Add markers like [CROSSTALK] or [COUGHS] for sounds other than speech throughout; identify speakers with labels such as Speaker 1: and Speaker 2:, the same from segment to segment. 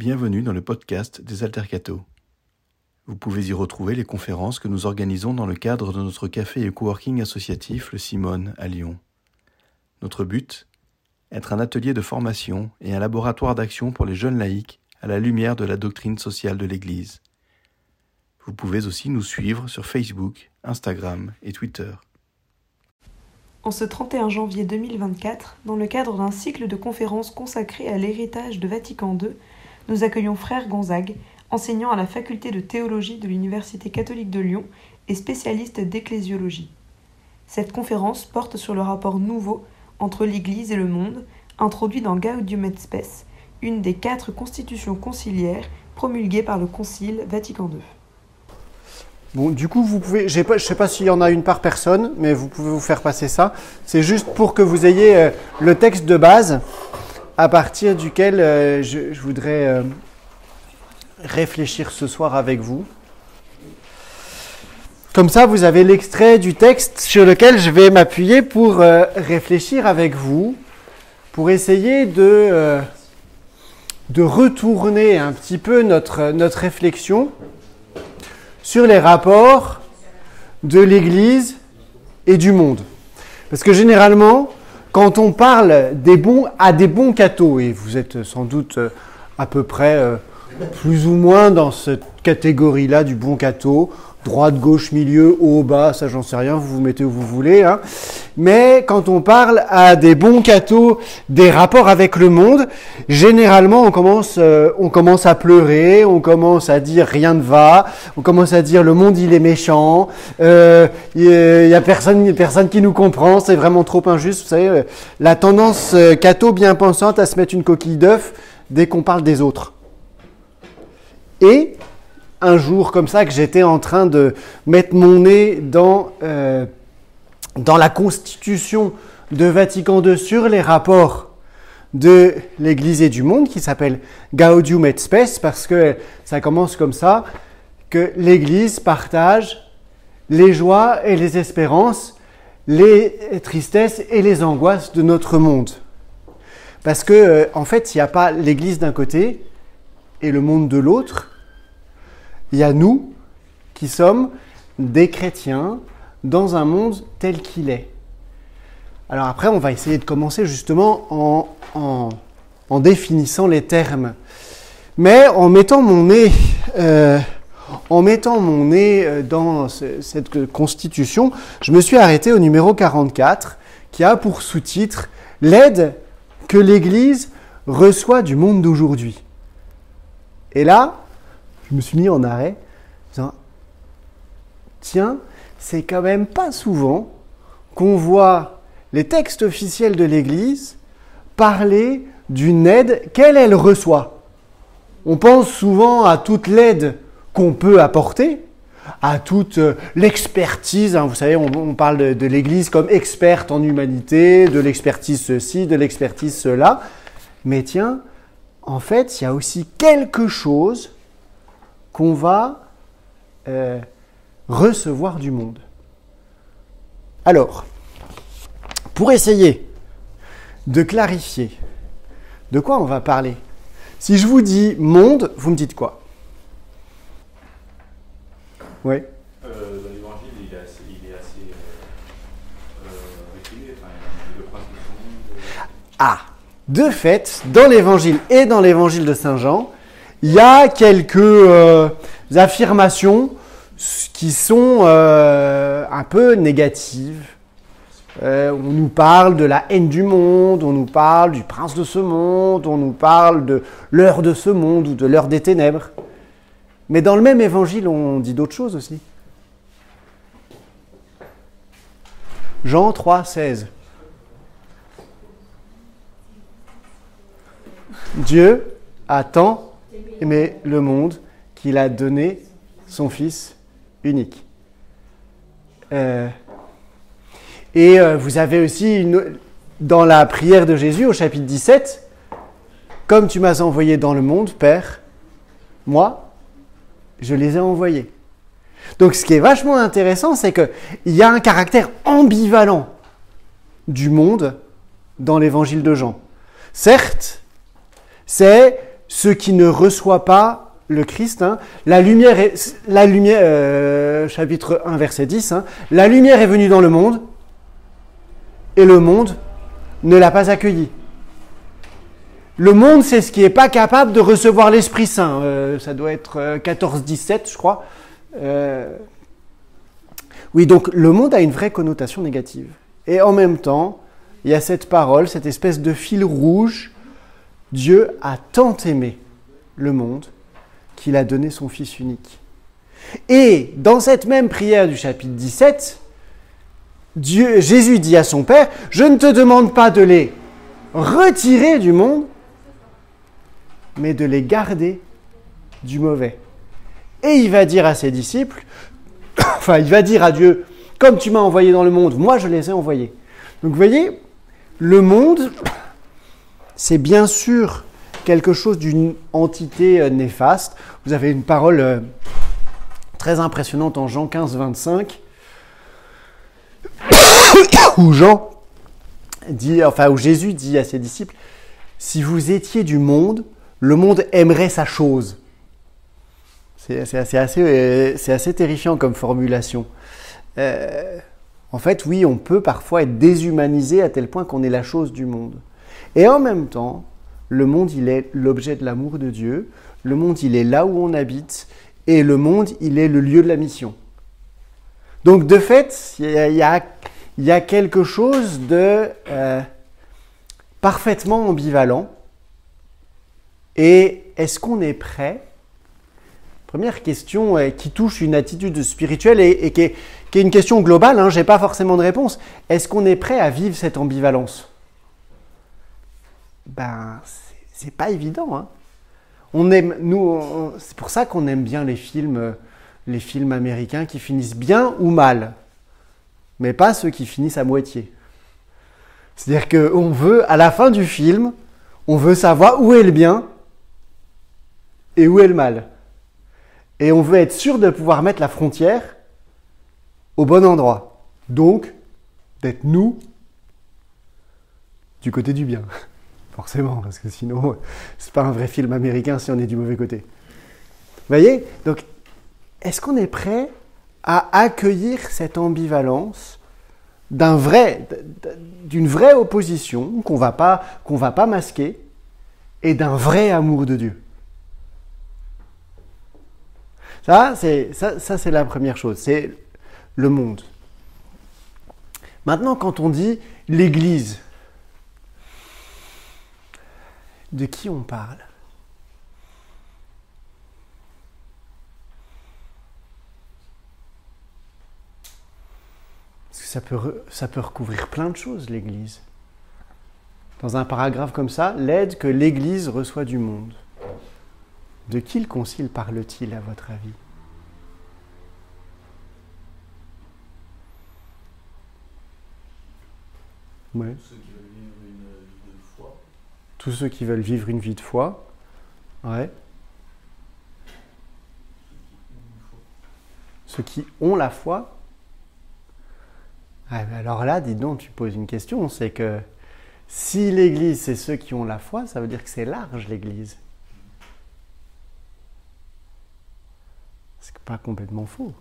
Speaker 1: Bienvenue dans le podcast des Altercato. Vous pouvez y retrouver les conférences que nous organisons dans le cadre de notre café et coworking associatif Le Simone à Lyon. Notre but Être un atelier de formation et un laboratoire d'action pour les jeunes laïcs à la lumière de la doctrine sociale de l'Église. Vous pouvez aussi nous suivre sur Facebook, Instagram et Twitter.
Speaker 2: En ce 31 janvier 2024, dans le cadre d'un cycle de conférences consacré à l'héritage de Vatican II, nous accueillons Frère Gonzague, enseignant à la faculté de théologie de l'Université catholique de Lyon et spécialiste d'ecclésiologie. Cette conférence porte sur le rapport nouveau entre l'Église et le monde, introduit dans Gaudium et Spes, une des quatre constitutions conciliaires promulguées par le Concile Vatican II.
Speaker 3: Bon, du coup, vous pouvez, je ne sais pas s'il y en a une par personne, mais vous pouvez vous faire passer ça. C'est juste pour que vous ayez euh, le texte de base à partir duquel euh, je, voudrais euh, réfléchir ce soir avec vous. Comme ça, vous avez l'extrait du texte sur lequel je vais m'appuyer pour réfléchir avec vous, pour essayer de, de retourner un petit peu notre, notre réflexion sur les rapports de l'Église et du monde. Parce que généralement, quand on parle des bons, à des bons cathos, et vous êtes sans doute euh, à peu près euh, plus ou moins dans cette catégorie-là du bon catho, droite, gauche, milieu, haut, bas, ça j'en sais rien, vous vous mettez où vous voulez. Hein. Mais quand on parle à des bons cathos des rapports avec le monde, généralement on commence, euh, on commence à pleurer, on commence à dire rien ne va, on commence à dire le monde il est méchant, il euh, y, a personne, personne qui nous comprend, c'est vraiment trop injuste. Vous savez, euh, la tendance catho bien pensante à se mettre une coquille d'œuf dès qu'on parle des autres. Et un jour comme ça que j'étais en train de mettre mon nez dans, euh, dans la constitution de Vatican II sur les rapports de l'Église et du monde qui s'appelle Gaudium et Spes parce que ça commence comme ça que l'Église partage les joies et les espérances, les tristesses et les angoisses de notre monde. Parce que euh, en fait, il n'y a pas l'Église d'un côté et le monde de l'autre, il y a nous qui sommes des chrétiens dans un monde tel qu'il est. Alors après, on va essayer de commencer justement en, en, définissant les termes. Mais en mettant mon nez, euh, en mettant mon nez euh, dans cette constitution, je me suis arrêté au numéro 44 qui a pour sous-titre L'aide que l'Église reçoit du monde d'aujourd'hui. Et là, je me suis mis en arrêt, disant, tiens, c'est quand même pas souvent qu'on voit les textes officiels de l'Église parler d'une aide qu'elle, elle reçoit. On pense souvent à toute l'aide qu'on peut apporter, à toute euh, l'expertise. Hein. vous savez, on, parle de l'Église comme experte en humanité, de l'expertise ceci, de l'expertise cela. Mais tiens, en fait, il y a aussi quelque chose qu'on va euh, recevoir du monde. Alors, pour essayer de clarifier de quoi on va parler, si je vous dis monde, vous me dites quoi? Oui
Speaker 4: L'évangile, il est assez, il est assez euh,
Speaker 3: euh, Ah De fait, dans l'évangile et dans l'évangile de Saint Jean, il y a quelques euh, affirmations qui sont euh, un peu négatives. Euh, on nous parle de la haine du monde, on nous parle du prince de ce monde, on nous parle de l'heure de ce monde ou de l'heure des ténèbres. Mais dans le même évangile, on dit d'autres choses aussi. Jean 3, 16. Dieu attend aimer le monde qu'il a donné son Fils unique. Euh, et euh, vous avez aussi dans la prière de Jésus au chapitre 17, comme tu m'as envoyé dans le monde, Père, moi, je les ai envoyés. Donc ce qui est vachement intéressant, c'est qu'il y a un caractère ambivalent du monde dans l'évangile de Jean. Certes, c'est ce qui ne reçoit pas le Christ. hein. La lumière est, la lumière, euh, chapitre 1, verset 10, hein. la lumière est venue dans le monde et le monde ne l'a pas accueilli. Le monde, c'est ce qui n'est pas capable de recevoir l'Esprit Saint. Euh, ça doit être euh, 14-17, je crois. Oui, donc le monde a une vraie connotation négative. Et en même temps, il y a cette parole, cette espèce de fil rouge. Dieu a tant aimé le monde qu'il a donné son Fils unique. Et dans cette même prière du chapitre 17, Dieu, Jésus dit à son Père, je ne te demande pas de les retirer du monde, mais de les garder du mauvais. Et il va dire à ses disciples, [COUGHS] enfin il va dire à Dieu, comme tu m'as envoyé dans le monde, moi je les ai envoyés. Donc vous voyez, le monde, c'est bien sûr quelque chose d'une entité euh, néfaste. Vous avez une parole euh, très impressionnante en Jean 15, 25, [COUGHS] où Jean dit, enfin Jésus dit à ses disciples, si vous étiez du monde, le monde aimerait sa chose. Euh, c'est assez terrifiant comme formulation. En fait, oui, on peut parfois être déshumanisé à tel point qu'on est la chose du monde. Et en même temps, le monde, il est l'objet de l'amour de Dieu. Le monde, il est là où on habite. Et le monde, il est le lieu de la mission. Donc, de fait, il y a, quelque chose de euh, parfaitement ambivalent. Et est-ce qu'on est prêt? Première question euh, qui touche une attitude spirituelle et, et qui, est, qui est une question globale, hein, je n'ai pas forcément de réponse. Est-ce qu'on est prêt à vivre cette ambivalence? Ben, c'est- pas évident. hein. On aime, nous, c'est pour ça qu'on aime bien les films, euh, les films américains qui finissent bien ou mal, mais pas ceux qui finissent à moitié. C'est-à-dire qu'on veut, à la fin du film, on veut savoir où est le bien et où est le mal. Et on veut être sûr de pouvoir mettre la frontière au bon endroit. Donc, d'être nous du côté du bien. Forcément, parce que sinon, c'est pas un vrai film américain si on est du mauvais côté. Vous voyez Donc, est-ce qu'on est prêt à accueillir cette ambivalence d'un vrai, d'une vraie opposition qu'on va pas, qu'on va pas masquer et d'un vrai amour de Dieu? Ça, c'est ça, ça, c'est la première chose, c'est le monde. Maintenant, quand on dit l'Église, de qui on parle? Parce que ça peut, ça peut recouvrir plein de choses, l'Église. Dans un paragraphe comme ça, l'aide que l'Église reçoit du monde. De qui le concile parle-t-il, à votre avis? Ouais.
Speaker 4: Ceux qui veulent vivre une vie de foi.
Speaker 3: Tous ceux qui veulent vivre une vie de foi. Ouais. Ceux qui ont la foi. Ah, ben alors là, dis donc, tu poses une question. C'est que si l'Église, c'est ceux qui ont la foi, ça veut dire que c'est large, l'Église. C'est pas complètement faux.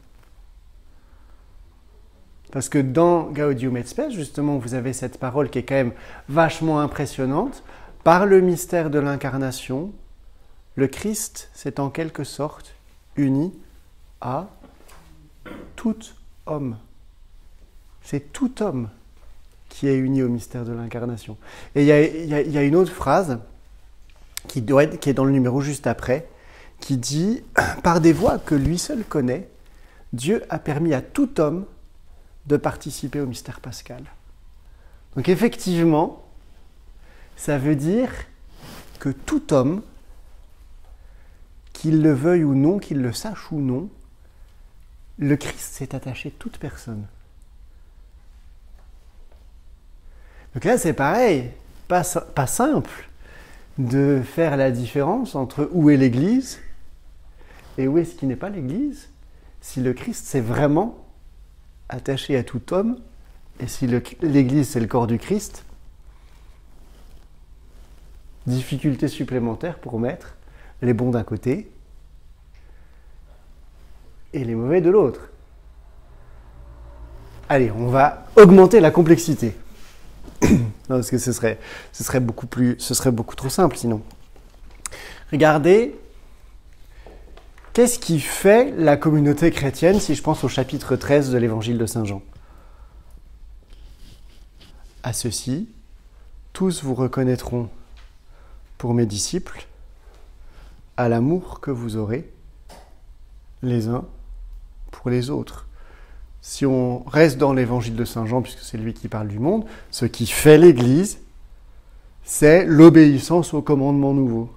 Speaker 3: Parce que dans Gaudium et Spes, justement, vous avez cette parole qui est quand même vachement impressionnante. Par le mystère de l'incarnation, le Christ s'est en quelque sorte uni à tout homme. C'est tout homme qui est uni au mystère de l'incarnation. Et il y a, une autre phrase qui, qui est dans le numéro juste après, qui dit Par des voies que lui seul connaît, Dieu a permis à tout homme de participer au mystère pascal. Donc effectivement, ça veut dire que tout homme, qu'il le veuille ou non, qu'il le sache ou non, le Christ s'est attaché à toute personne. Donc là, c'est pareil, pas, si- pas simple de faire la différence entre où est l'Église et où est ce qui n'est pas l'Église, si le Christ s'est vraiment attaché à tout homme, et si l'Église c'est le corps du Christ, difficulté supplémentaire pour mettre les bons d'un côté et les mauvais de l'autre. Allez, on va augmenter la complexité. [COUGHS] parce que ce serait, ce serait beaucoup plus, ce serait beaucoup trop simple sinon. Regardez, qu'est-ce qui fait la communauté chrétienne si je pense au chapitre 13 de l'évangile de Saint Jean? À ceci, tous vous reconnaîtront pour mes disciples à l'amour que vous aurez les uns pour les autres si on reste dans l'évangile de Saint Jean, puisque c'est lui qui parle du monde, ce qui fait l'Église, c'est l'obéissance au commandement nouveau.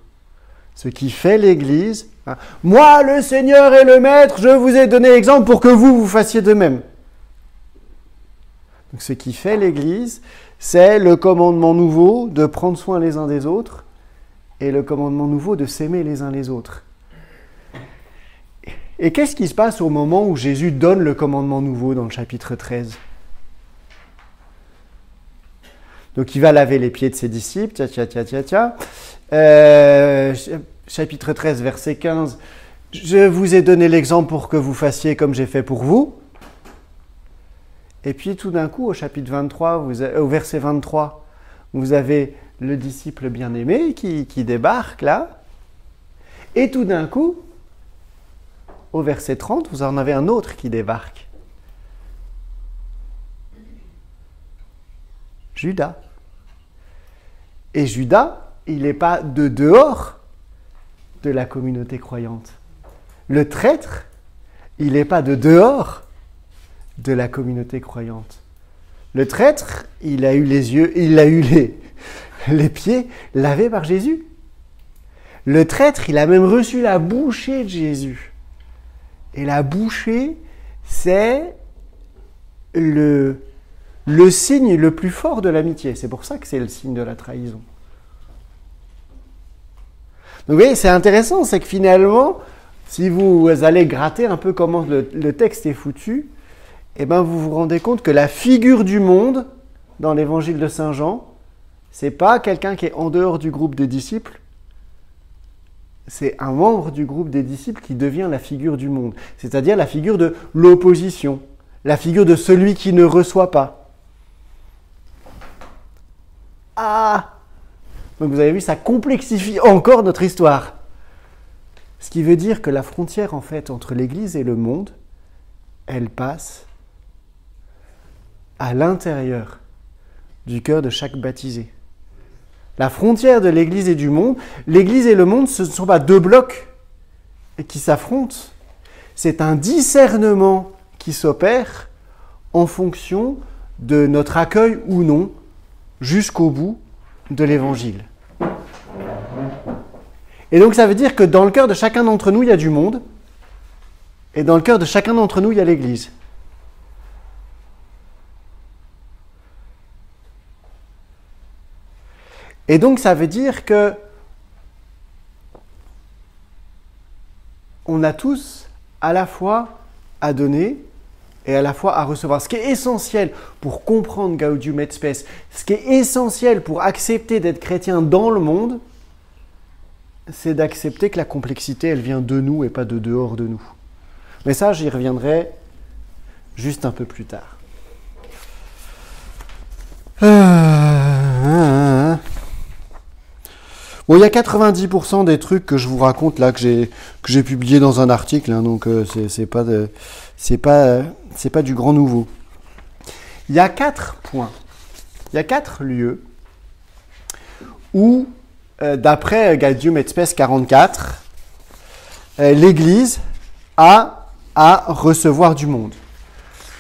Speaker 3: Ce qui fait l'Église, hein, moi le Seigneur et le Maître, je vous ai donné l'exemple pour que vous, vous fassiez de même. Donc, ce qui fait l'Église, c'est le commandement nouveau de prendre soin les uns des autres et le commandement nouveau de s'aimer les uns les autres. Et qu'est-ce qui se passe au moment où Jésus donne le commandement nouveau dans le chapitre 13 Donc il va laver les pieds de ses disciples, tia, tia, tia, tia, chapitre 13, verset 15. Je vous ai donné l'exemple pour que vous fassiez comme j'ai fait pour vous. Et puis tout d'un coup, au chapitre 23, vous au verset 23, vous avez le disciple bien-aimé qui, débarque là. Et tout d'un coup, au verset 30, vous en avez un autre qui débarque. Judas. Et Judas, il n'est pas de dehors de la communauté croyante. Le traître, il n'est pas de dehors de la communauté croyante. Le traître, il a eu les yeux, il a eu les, [LAUGHS] les pieds lavés par Jésus. Le traître, il a même reçu la bouchée de Jésus. Et la bouchée, c'est le, le signe le plus fort de l'amitié. C'est pour ça que c'est le signe de la trahison. Donc vous voyez, c'est intéressant, c'est que finalement, si vous allez gratter un peu comment le, texte est foutu, eh ben vous vous rendez compte que la figure du monde dans l'évangile de Saint Jean, c'est pas quelqu'un qui est en dehors du groupe des disciples, c'est un membre du groupe des disciples qui devient la figure du monde, c'est-à-dire la figure de l'opposition, la figure de celui qui ne reçoit pas. Ah! Donc vous avez vu, ça complexifie encore notre histoire. Ce qui veut dire que la frontière en fait entre l'Église et le monde, elle passe à l'intérieur du cœur de chaque baptisé la frontière de l'Église et du monde. L'Église et le monde, ce ne sont pas deux blocs qui s'affrontent. C'est un discernement qui s'opère en fonction de notre accueil ou non jusqu'au bout de l'Évangile. Et donc ça veut dire que dans le cœur de chacun d'entre nous, il y a du monde, et dans le cœur de chacun d'entre nous, il y a l'Église. Et donc ça veut dire que on a tous à la fois à donner et à la fois à recevoir. Ce qui est essentiel pour comprendre Gaudium et Spes, ce qui est essentiel pour accepter d'être chrétien dans le monde, c'est d'accepter que la complexité, elle vient de nous et pas de dehors de nous. Mais ça, j'y reviendrai juste un peu plus tard. Euh, Il y a 90% des trucs que je vous raconte là que j'ai que j'ai publié dans un article, hein, donc euh, c'est pas c'est pas c'est pas du grand nouveau. Il y a quatre points, il y a quatre lieux où, euh, d'après Gaudium et Spes 44, euh, l'Église a à recevoir du monde.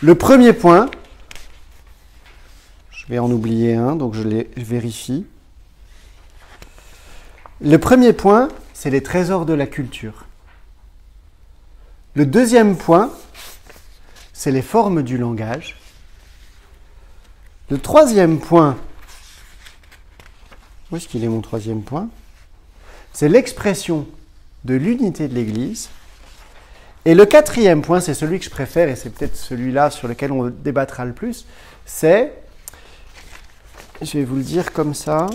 Speaker 3: Le premier point, je vais en oublier un, donc je les vérifie. Le premier point, c'est les trésors de la culture. Le deuxième point, c'est les formes du langage. Le troisième point, où est-ce qu'il est mon troisième point? C'est l'expression de l'unité de l'Église. Et le quatrième point, c'est celui que je préfère, et c'est peut-être celui-là sur lequel on débattra le plus, c'est, je vais vous le dire comme ça,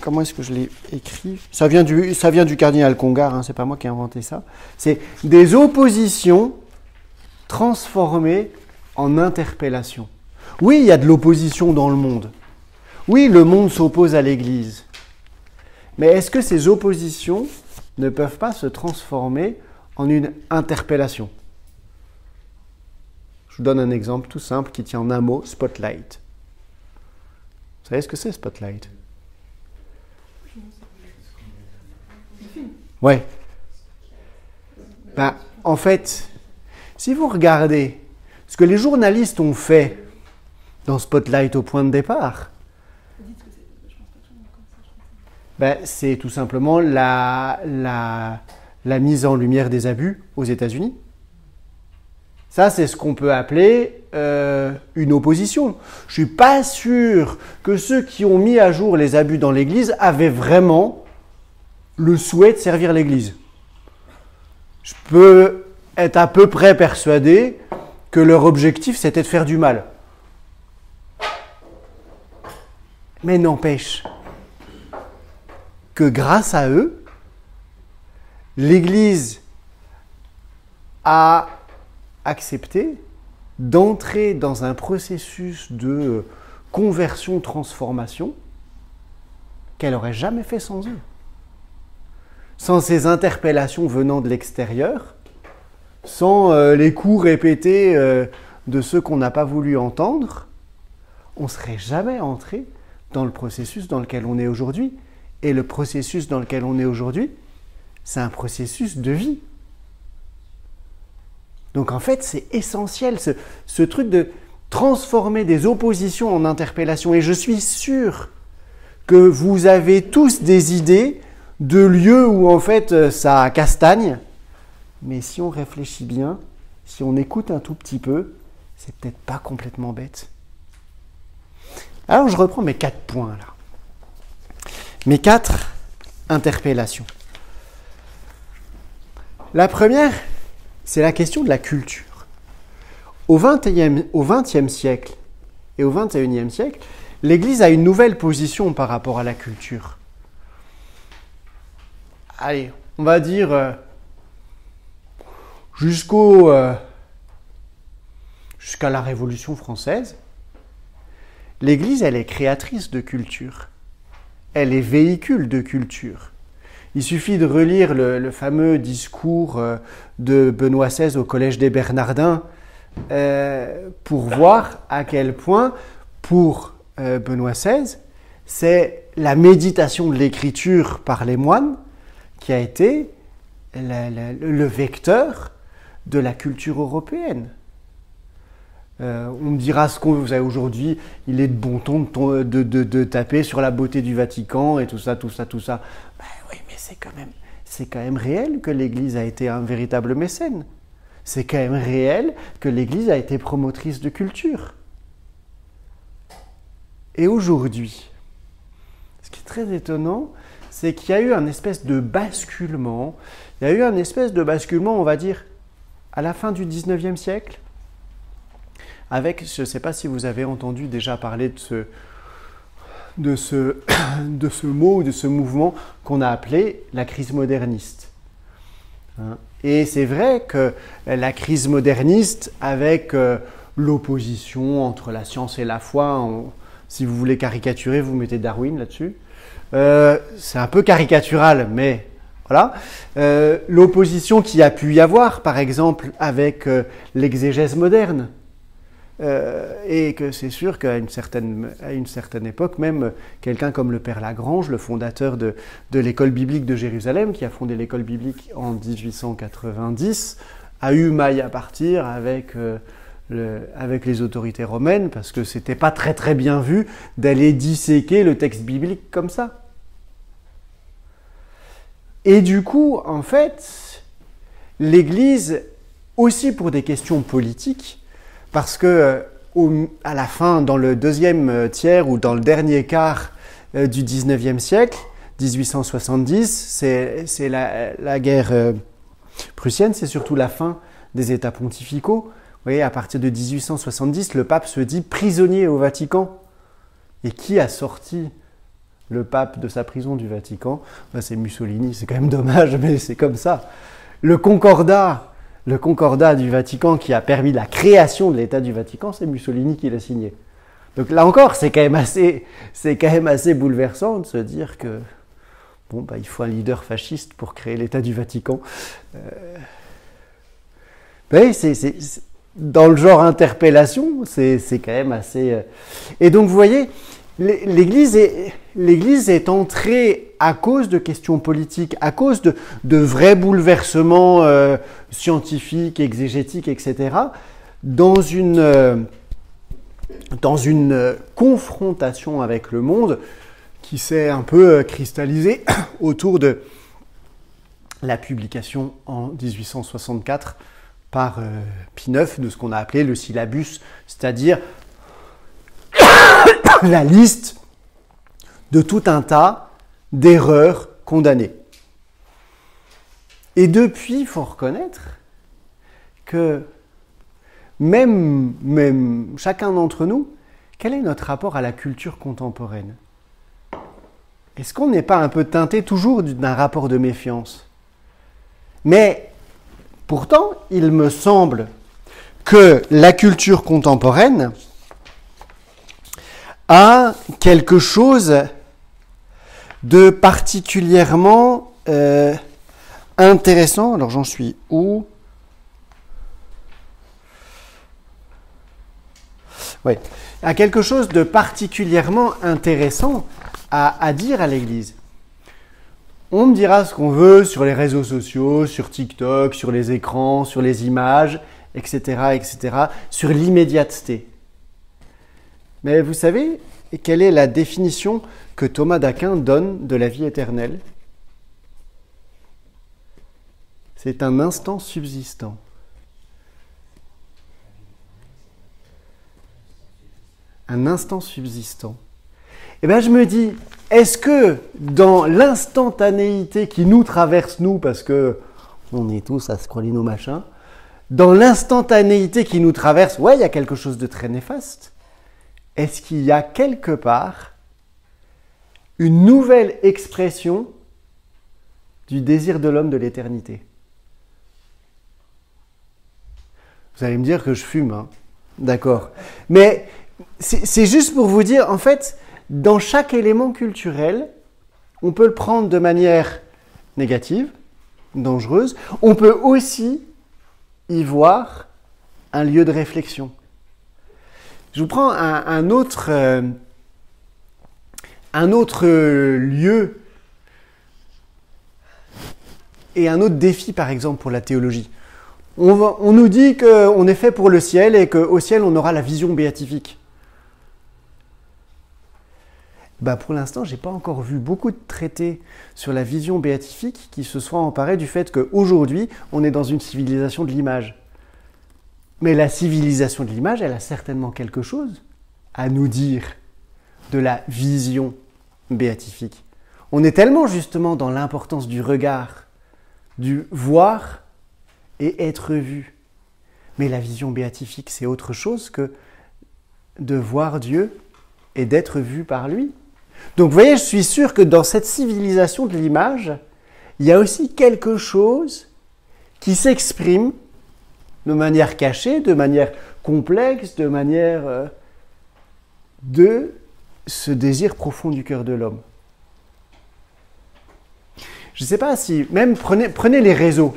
Speaker 3: comment est-ce que je l'ai écrit? Ça vient, du, cardinal Congar, hein, c'est pas moi qui ai inventé ça. C'est des oppositions transformées en interpellations. Oui, il y a de l'opposition dans le monde. Oui, le monde s'oppose à l'Église. Mais est-ce que ces oppositions ne peuvent pas se transformer en une interpellation? Je vous donne un exemple tout simple qui tient en un mot, spotlight. Vous savez ce que c'est, spotlight? Ouais. Ben, en fait, si vous regardez ce que les journalistes ont fait dans Spotlight au point de départ, ben, c'est tout simplement la, la, mise en lumière des abus aux États-Unis. Ça, c'est ce qu'on peut appeler euh, une opposition. Je ne suis pas sûr que ceux qui ont mis à jour les abus dans l'Église avaient vraiment le souhait de servir l'Église. Je peux être à peu près persuadé que leur objectif, c'était de faire du mal. Mais n'empêche que grâce à eux, l'Église a accepté d'entrer dans un processus de conversion-transformation qu'elle n'aurait jamais fait sans eux sans ces interpellations venant de l'extérieur, sans euh, les coups répétés euh, de ceux qu'on n'a pas voulu entendre, on ne serait jamais entré dans le processus dans lequel on est aujourd'hui. Et le processus dans lequel on est aujourd'hui, c'est un processus de vie. Donc en fait, c'est essentiel ce, ce, truc de transformer des oppositions en interpellations. Et je suis sûr que vous avez tous des idées de lieux où en fait euh, ça castagne. Mais si on réfléchit bien, si on écoute un tout petit peu, c'est peut-être pas complètement bête. Alors je reprends mes quatre points là. Mes quatre interpellations. La première, c'est la question de la culture. Au XXe siècle et au XXIe siècle, l'Église a une nouvelle position par rapport à la culture allez, on va dire euh, euh, jusqu'à la Révolution française, l'Église, elle est créatrice de culture. Elle est véhicule de culture. Il suffit de relire le, fameux discours euh, de Benoît XVI au Collège des Bernardins pour voir à quel point, pour Benoît XVI, c'est la méditation de l'écriture par les moines qui a été le vecteur de la culture européenne. Euh, on me dira ce qu'on avez aujourd'hui, il est de bon ton de, de, taper sur la beauté du Vatican et tout ça, tout ça, tout ça. Ben oui, mais c'est quand c'est quand même réel que l'Église a été un véritable mécène. C'est quand même réel que l'Église a été promotrice de culture. Et aujourd'hui, ce qui est très étonnant, c'est qu'il y a eu un espèce de basculement. Il y a eu un espèce de basculement, on va dire, à la fin du 19e siècle, avec, je ne sais pas si vous avez entendu déjà parler de ce, de ce, [COUGHS] de ce mot, de ce mouvement qu'on a appelé la crise moderniste. Hein. Et c'est vrai que la crise moderniste, avec euh, l'opposition entre la science et la foi, si vous voulez caricaturer, vous mettez Darwin là-dessus. Euh, c'est un peu caricatural, mais voilà. Euh, l'opposition qu'il a pu y avoir, par exemple, avec euh, l'exégèse moderne. et que c'est sûr qu'à une certaine, une certaine époque, même quelqu'un comme le Père Lagrange, le fondateur de, de l'école biblique de Jérusalem, qui a fondé l'école biblique en 1890, a eu maille à partir avec avec les autorités romaines parce que c'était pas très très bien vu d'aller disséquer le texte biblique comme ça. Et du coup, en fait, l'Église, aussi pour des questions politiques, parce que euh, à la fin, dans le deuxième euh, tiers ou dans le dernier quart euh, du 19e siècle, 1870, c'est la, la, guerre prussienne, c'est surtout la fin des États pontificaux. Vous voyez, à partir de 1870, le pape se dit prisonnier au Vatican. Et qui a sorti le pape de sa prison du Vatican, ben, c'est Mussolini, c'est quand même dommage, mais c'est comme ça. Le concordat, le concordat du Vatican qui a permis la création de l'État du Vatican, c'est Mussolini qui l'a signé. Donc là encore, c'est quand même assez, c'est quand même bouleversant de se dire que bon, bah, il faut un leader fasciste pour créer l'État du Vatican. Euh... c'est, dans le genre interpellation, c'est, quand même assez. Euh, et donc vous voyez, l'Église est, entrée à cause de questions politiques, à cause de, vrais bouleversements euh, scientifiques, exégétiques, etc., dans une, euh, euh, confrontation avec le monde qui s'est un peu cristallisée [COUGHS] autour de la publication en 1864 par Pie IX de ce qu'on a appelé le syllabus, c'est-à-dire [COUGHS] la liste de tout un tas d'erreurs condamnées. Et depuis, il faut reconnaître que même, même chacun d'entre nous, quel est notre rapport à la culture contemporaine? Est-ce qu'on n'est pas un peu teinté toujours d'un rapport de méfiance? Mais pourtant, il me semble que la culture contemporaine a quelque chose de particulièrement euh, intéressant. Alors j'en suis où? Oui, a quelque chose de particulièrement intéressant à, à dire à l'Église. On me dira ce qu'on veut sur les réseaux sociaux, sur TikTok, sur les écrans, sur les images, etc., etc., sur l'immédiateté. Mais vous savez quelle est la définition que Thomas d'Aquin donne de la vie éternelle? C'est un instant subsistant. Un instant subsistant. Eh bien, je me dis, est-ce que dans l'instantanéité qui nous traverse, nous, parce que on est tous à scroller nos machins, dans l'instantanéité qui nous traverse, ouais, il y a quelque chose de très néfaste est-ce qu'il y a quelque part une nouvelle expression du désir de l'homme de l'éternité? Vous allez me dire que je fume, hein d'accord. Mais c'est juste pour vous dire, en fait, dans chaque élément culturel, on peut le prendre de manière négative, dangereuse. On peut aussi y voir un lieu de réflexion. Je vous prends un, autre, euh, un autre lieu et un autre défi, par exemple, pour la théologie. On, nous dit qu'on est fait pour le ciel et qu'au ciel, on aura la vision béatifique. Bah pour l'instant, je n'ai pas encore vu beaucoup de traités sur la vision béatifique qui se soient emparés du fait qu'aujourd'hui, on est dans une civilisation de l'image. Mais la civilisation de l'image, elle a certainement quelque chose à nous dire de la vision béatifique. On est tellement justement dans l'importance du regard, du voir et être vu. Mais la vision béatifique, c'est autre chose que de voir Dieu et d'être vu par lui. Donc vous voyez, je suis sûr que dans cette civilisation de l'image, il y a aussi quelque chose qui s'exprime de manière cachée, de manière complexe, de manière euh, de ce désir profond du cœur de l'homme. Je ne sais pas si, même prenez, les réseaux.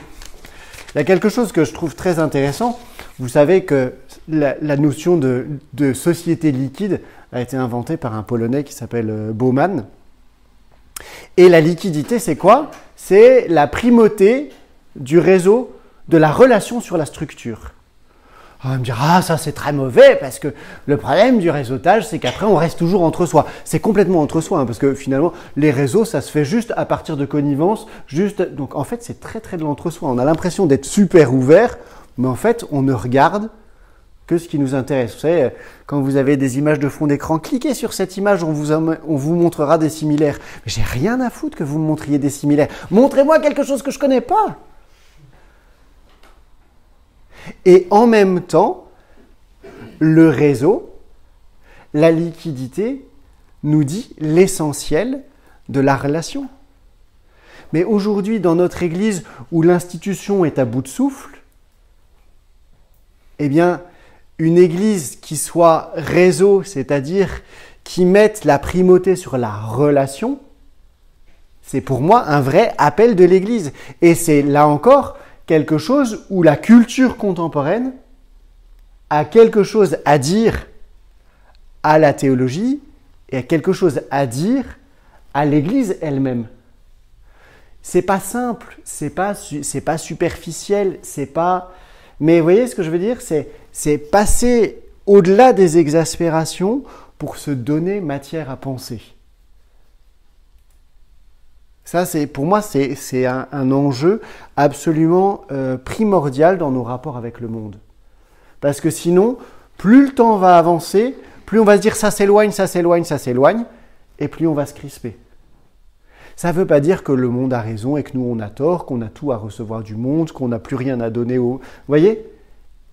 Speaker 3: Il y a quelque chose que je trouve très intéressant. Vous savez que la, notion de, société liquide a été inventée par un Polonais qui s'appelle euh, Baumann. Et la liquidité, c'est quoi? C'est la primauté du réseau de la relation sur la structure. On va me dire, ah, ça c'est très mauvais parce que le problème du réseautage, c'est qu'après on reste toujours entre soi. C'est complètement entre soi hein, parce que finalement, les réseaux, ça se fait juste à partir de connivence. Juste... Donc en fait, c'est très très de l'entre-soi. On a l'impression d'être super ouvert, mais en fait, on ne regarde que ce qui nous intéresse. Vous savez, quand vous avez des images de fond d'écran, cliquez sur cette image, on vous, on vous montrera des similaires. Mais j'ai rien à foutre que vous me montriez des similaires. Montrez-moi quelque chose que je connais pas. Et en même temps, le réseau, la liquidité, nous dit l'essentiel de la relation. Mais aujourd'hui, dans notre Église où l'institution est à bout de souffle, eh bien, une Église qui soit réseau, c'est-à-dire qui mette la primauté sur la relation, c'est pour moi un vrai appel de l'Église. Et c'est là encore quelque chose où la culture contemporaine a quelque chose à dire à la théologie et a quelque chose à dire à l'Église elle-même. C'est pas simple, c'est pas c'est pas superficiel, c'est pas. Mais vous voyez ce que je veux dire C'est c'est passer au-delà des exaspérations pour se donner matière à penser. Ça, c'est pour moi, c'est un, enjeu absolument euh, primordial dans nos rapports avec le monde. Parce que sinon, plus le temps va avancer, plus on va se dire ça s'éloigne, ça s'éloigne, ça s'éloigne, et plus on va se crisper. Ça ne veut pas dire que le monde a raison et que nous on a tort, qu'on a tout à recevoir du monde, qu'on n'a plus rien à donner au. Vous voyez?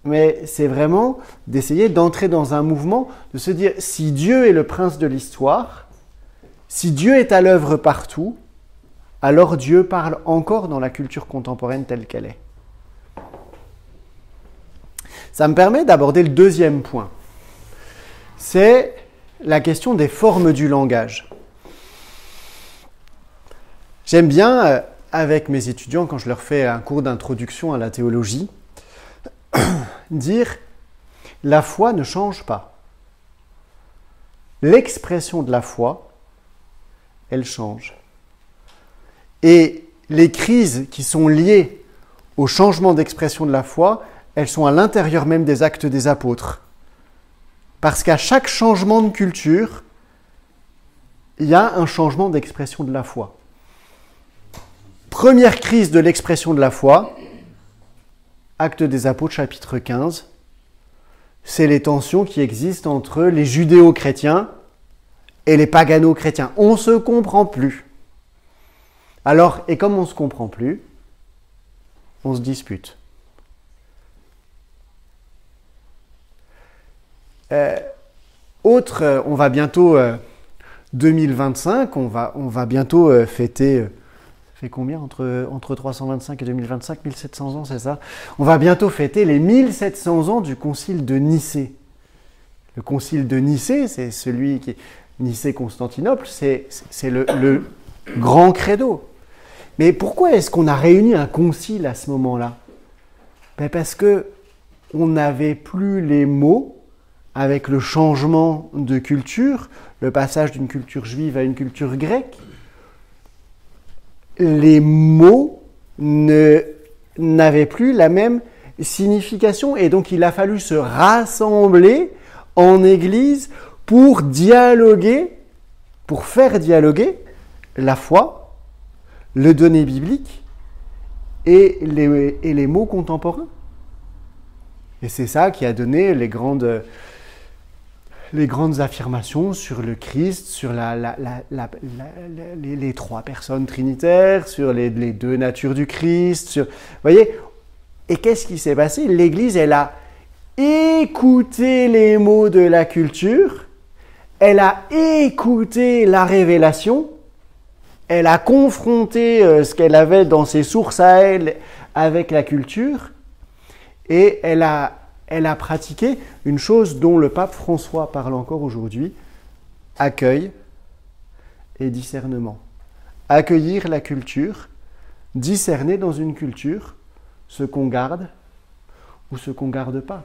Speaker 3: Mais c'est vraiment d'essayer d'entrer dans un mouvement, de se dire si Dieu est le prince de l'histoire, si Dieu est à l'œuvre partout, alors Dieu parle encore dans la culture contemporaine telle qu'elle est. Ça me permet d'aborder le deuxième point. C'est la question des formes du langage. J'aime bien, euh, avec mes étudiants, quand je leur fais un cours d'introduction à la théologie, [COUGHS] dire la foi ne change pas. L'expression de la foi, elle change. Et les crises qui sont liées au changement d'expression de la foi, elles sont à l'intérieur même des actes des apôtres. Parce qu'à chaque changement de culture, il y a un changement d'expression de la foi. Première crise de l'expression de la foi, Acte des Apôtres chapitre 15, c'est les tensions qui existent entre les judéo-chrétiens et les pagano-chrétiens. On ne se comprend plus. Alors, et comme on ne se comprend plus, on se dispute. Euh, autre, euh, on va bientôt, 2025, euh, on va, on va bientôt fêter, fait combien entre, entre 325 et 2025 1700 ans, c'est ça? On va bientôt fêter les 1700 ans du concile de Nicée. Le concile de Nicée, c'est celui qui... Nicée-Constantinople, c'est le, le grand credo. Mais pourquoi est-ce qu'on a réuni un concile à ce moment-là? Ben Parce que on n'avait plus les mots avec le changement de culture, le passage d'une culture juive à une culture grecque, les mots n'avaient plus la même signification et donc il a fallu se rassembler en Église pour dialoguer, pour faire dialoguer la foi, le donné biblique et les, et les mots contemporains. Et c'est ça qui a donné les grandes, les grandes affirmations sur le Christ, sur la, les, trois personnes trinitaires, sur les, deux natures du Christ. Sur... Voyez? Et qu'est-ce qui s'est passé? L'Église, elle a écouté les mots de la culture, elle a écouté la révélation, elle a confronté euh, ce qu'elle avait dans ses sources à elle avec la culture, et elle a elle a pratiqué une chose dont le pape François parle encore aujourd'hui, accueil et discernement. Accueillir la culture, discerner dans une culture ce qu'on garde ou ce qu'on garde pas.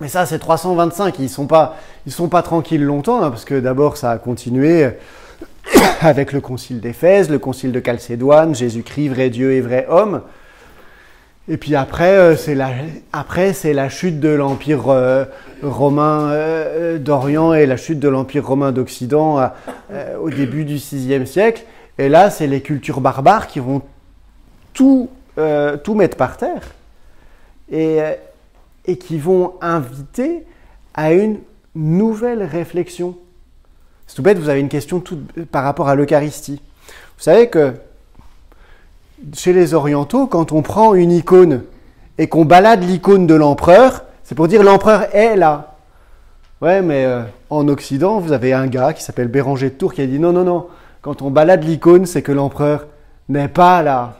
Speaker 3: Mais ça, c'est 325. Ils sont pas, sont pas tranquilles longtemps, hein, parce que d'abord, ça a continué [COUGHS] avec le concile d'Éphèse, le concile de Chalcédoine, Jésus-Christ, vrai Dieu et vrai homme. Et puis après, euh, c'est la, la chute de l'Empire euh, romain euh, d'Orient et la chute de l'Empire romain d'Occident au début du VIe siècle. Et là, c'est les cultures barbares qui vont tout, tout mettre par terre et, et qui vont inviter à une nouvelle réflexion. C'est tout bête, vous avez une question tout, par rapport à l'Eucharistie. Vous savez que chez les orientaux, quand on prend une icône et qu'on balade l'icône de l'empereur, c'est pour dire l'empereur est là. Ouais, mais euh, en Occident, vous avez un gars qui s'appelle Béranger de Tours qui a dit non, non, non, quand on balade l'icône, c'est que l'empereur n'est pas là.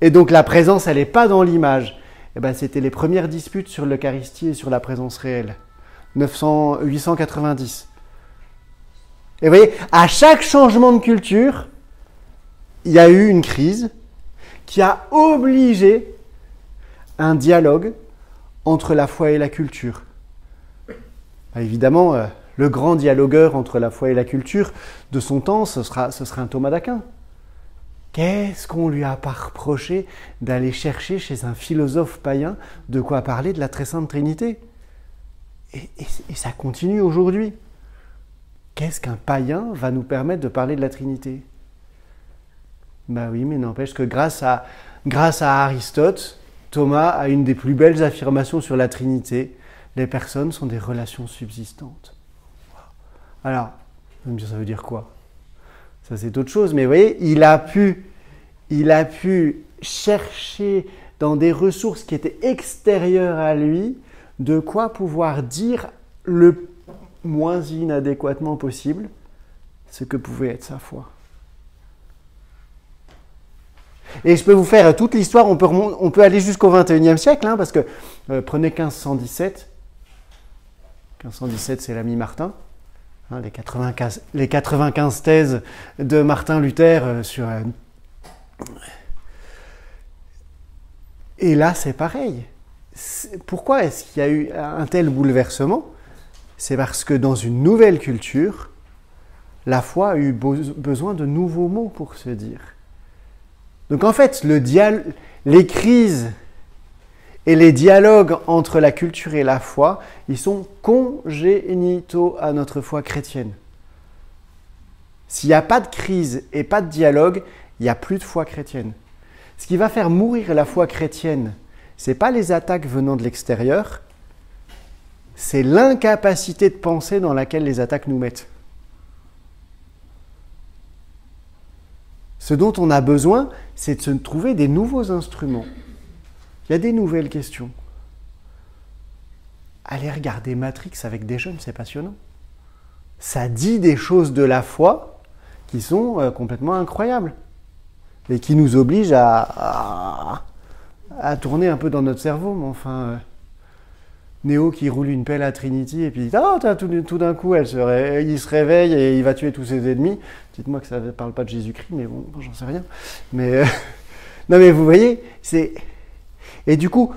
Speaker 3: Et donc la présence, elle n'est pas dans l'image. Eh ben, c'était les premières disputes sur l'Eucharistie et sur la présence réelle. 900, 890. Et vous voyez, à chaque changement de culture, il y a eu une crise qui a obligé un dialogue entre la foi et la culture. Bah, évidemment, euh, le grand dialogueur entre la foi et la culture de son temps, ce sera, un Thomas d'Aquin. Qu'est-ce qu'on lui a pas reproché d'aller chercher chez un philosophe païen de quoi parler de la très sainte Trinité? Et ça continue aujourd'hui. Qu'est-ce qu'un païen va nous permettre de parler de la Trinité? Ben oui, mais n'empêche que grâce à, grâce à Aristote, Thomas a une des plus belles affirmations sur la Trinité. Les personnes sont des relations subsistantes. Alors, ça veut dire quoi? Ça c'est autre chose, mais vous voyez, il a pu, il a pu chercher dans des ressources qui étaient extérieures à lui de quoi pouvoir dire le moins inadéquatement possible ce que pouvait être sa foi. Et je peux vous faire toute l'histoire, on peut, aller jusqu'au 21e siècle, hein, parce que euh, prenez 1517. 1517, c'est l'ami Martin. Hein, les, 95, les 95 thèses de Martin Luther euh, sur. Euh, et là, c'est pareil. Pourquoi est-ce qu'il y a eu un tel bouleversement? C'est parce que dans une nouvelle culture, la foi a eu besoin de nouveaux mots pour se dire. Donc en fait, le les crises et les dialogues entre la culture et la foi, ils sont congénitaux à notre foi chrétienne. S'il n'y a pas de crise et pas de dialogue, il n'y a plus de foi chrétienne. Ce qui va faire mourir la foi chrétienne, ce n'est pas les attaques venant de l'extérieur, c'est l'incapacité de penser dans laquelle les attaques nous mettent. Ce dont on a besoin, c'est de se trouver des nouveaux instruments. Il y a des nouvelles questions. Allez regarder Matrix avec des jeunes, c'est passionnant. Ça dit des choses de la foi qui sont euh, complètement incroyables et qui nous obligent à, tourner un peu dans notre cerveau. Mais enfin, euh, Néo qui roule une pelle à Trinity et puis oh, tout, d'un coup elle se il se réveille et il va tuer tous ses ennemis. Dites-moi que ça ne parle pas de Jésus-Christ, mais bon, j'en sais rien. Mais euh, [LAUGHS] non, mais vous voyez, c'est et du coup,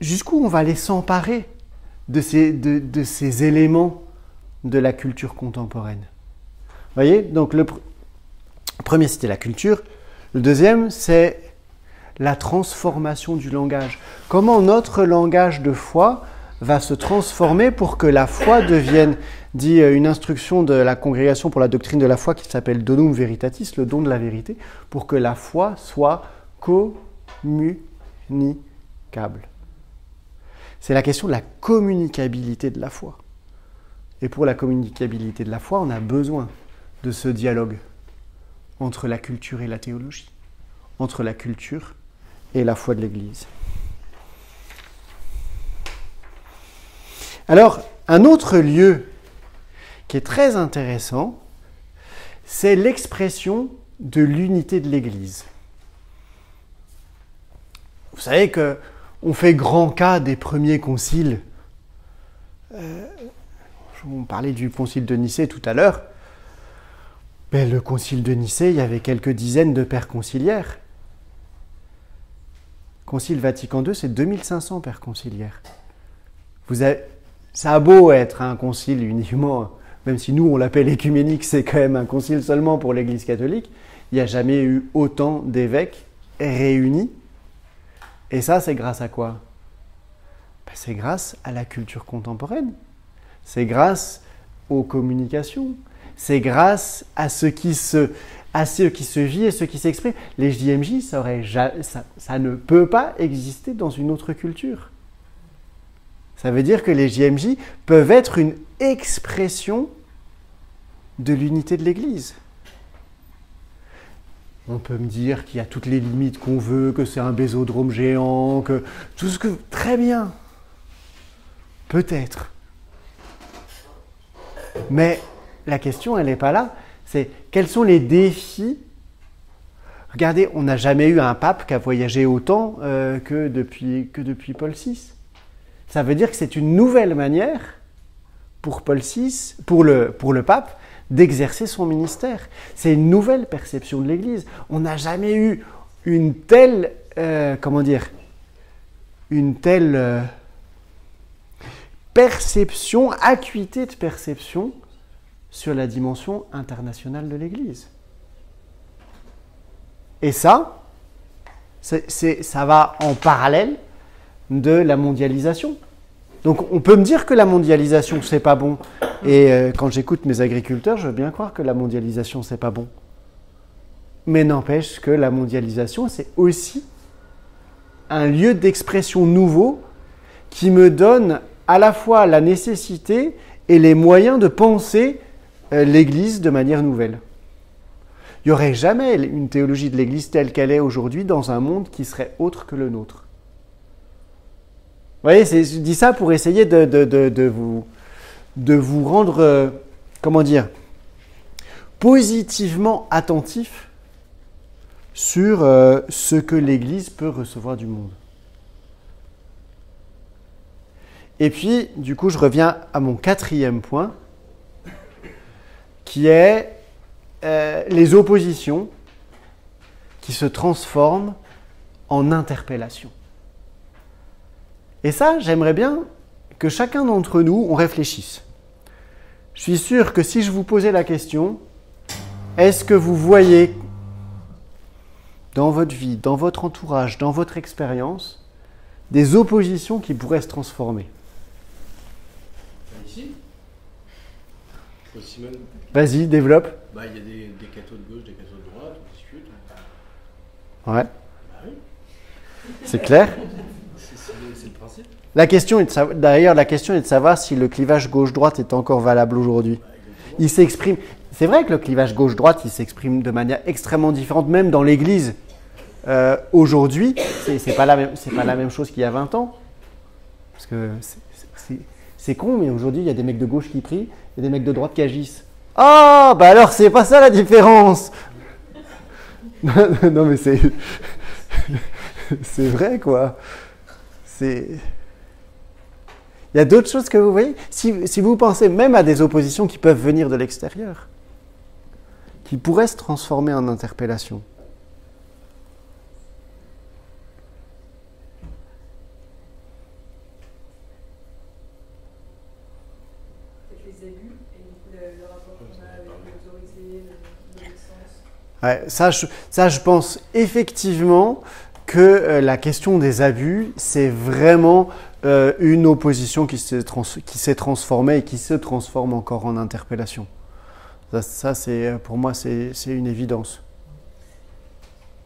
Speaker 3: jusqu'où on va aller s'emparer de ces, de, ces éléments de la culture contemporaine? Vous voyez, donc le premier c'était la culture, le deuxième c'est la transformation du langage. Comment notre langage de foi va se transformer pour que la foi devienne, dit euh, une instruction de la congrégation pour la doctrine de la foi qui s'appelle Donum Veritatis, le don de la vérité, pour que la foi soit communicable. C'est la question de la communicabilité de la foi. Et pour la communicabilité de la foi, on a besoin de ce dialogue entre la culture et la théologie, entre la culture et la foi de l'Église. Alors, un autre lieu qui est très intéressant, c'est l'expression de l'unité de l'Église. Vous savez que on fait grand cas des premiers conciles. Euh, on parlait du concile de Nicée tout à l'heure. Mais le concile de Nicée, il y avait quelques dizaines de pères conciliaires. Concile Vatican II, c'est 2500 pères conciliaires. Vous avez, ça a beau être un concile uniquement, même si nous on l'appelle écuménique, c'est quand même un concile seulement pour l'Église catholique. Il n'y a jamais eu autant d'évêques réunis. Et ça, c'est grâce à quoi? Ben, C'est grâce à la culture contemporaine. C'est grâce aux communications. C'est grâce à ce qui se, à qui se vit et ce qui s'exprime. Les JMJ, ça ne peut pas exister dans une autre culture. Ça veut dire que les JMJ peuvent être une expression de l'unité de l'Église. On peut me dire qu'il y a toutes les limites qu'on veut, que c'est un bésodrome géant, que tout ce que... Très bien. Peut-être. Mais la question, elle n'est pas là. C'est quels sont les défis? Regardez, on n'a jamais eu un pape qui a voyagé autant euh, que, depuis, que depuis Paul VI. Ça veut dire que c'est une nouvelle manière pour Paul VI, pour le, pour le pape, d'exercer son ministère. C'est une nouvelle perception de l'Église. On n'a jamais eu une telle, euh, comment dire, une telle euh, perception, acuité de perception sur la dimension internationale de l'Église. Et ça, ça va en parallèle de la mondialisation. Donc on peut me dire que la mondialisation c'est pas bon. Et euh, quand j'écoute mes agriculteurs, je veux bien croire que la mondialisation c'est pas bon. Mais n'empêche que la mondialisation c'est aussi un lieu d'expression nouveau qui me donne à la fois la nécessité et les moyens de penser euh, l'Église de manière nouvelle. Il n'y aurait jamais une théologie de l'Église telle qu'elle est aujourd'hui dans un monde qui serait autre que le nôtre. Voyez, je dis ça pour essayer de, de, vous, de vous rendre, euh, comment dire, positivement attentif sur euh, ce que l'Église peut recevoir du monde. Et puis, du coup, je reviens à mon quatrième point, qui est euh, les oppositions qui se transforment en interpellations. Et ça, j'aimerais bien que chacun d'entre nous, on réfléchisse. Je suis sûr que si je vous posais la question, est-ce que vous voyez dans votre vie, dans votre entourage, dans votre expérience, des oppositions qui pourraient se transformer?
Speaker 4: Ici?
Speaker 3: Vas-y, développe.
Speaker 4: Bah, il y a des, des cathos de gauche, des cathos de droite, on discute.
Speaker 3: Ouais.
Speaker 4: Bah oui,
Speaker 3: C'est clair [LAUGHS]
Speaker 4: c'est c'est le, c'est le principe.
Speaker 3: La question est de d'ailleurs, la question est de savoir si le clivage gauche-droite est encore valable aujourd'hui. Il s'exprime. C'est vrai que le clivage gauche-droite, il s'exprime de manière extrêmement différente, même dans l'Église. Euh, aujourd'hui, c'est, pas la même, pas la même chose qu'il y a 20 ans. Parce que c'est, con, mais aujourd'hui, il y a des mecs de gauche qui prient, et des mecs de droite qui agissent. Ah, bah alors c'est pas ça la différence. [LAUGHS] non, mais c'est, [LAUGHS] c'est vrai quoi. C'est. Il y a d'autres choses que vous voyez. Si, si vous pensez même à des oppositions qui peuvent venir de l'extérieur, qui pourraient se transformer en interpellation.
Speaker 2: Peut-être les abus et du coup, le, le rapport qu'on a avec l'autorité, le- l'obéissance.
Speaker 3: Ouais, ça, je, ça, je pense effectivement que euh, la question des abus, c'est vraiment euh, une opposition qui s'est, transformée et qui se transforme encore en interpellation. Ça, c'est, euh, pour moi, c'est, une évidence.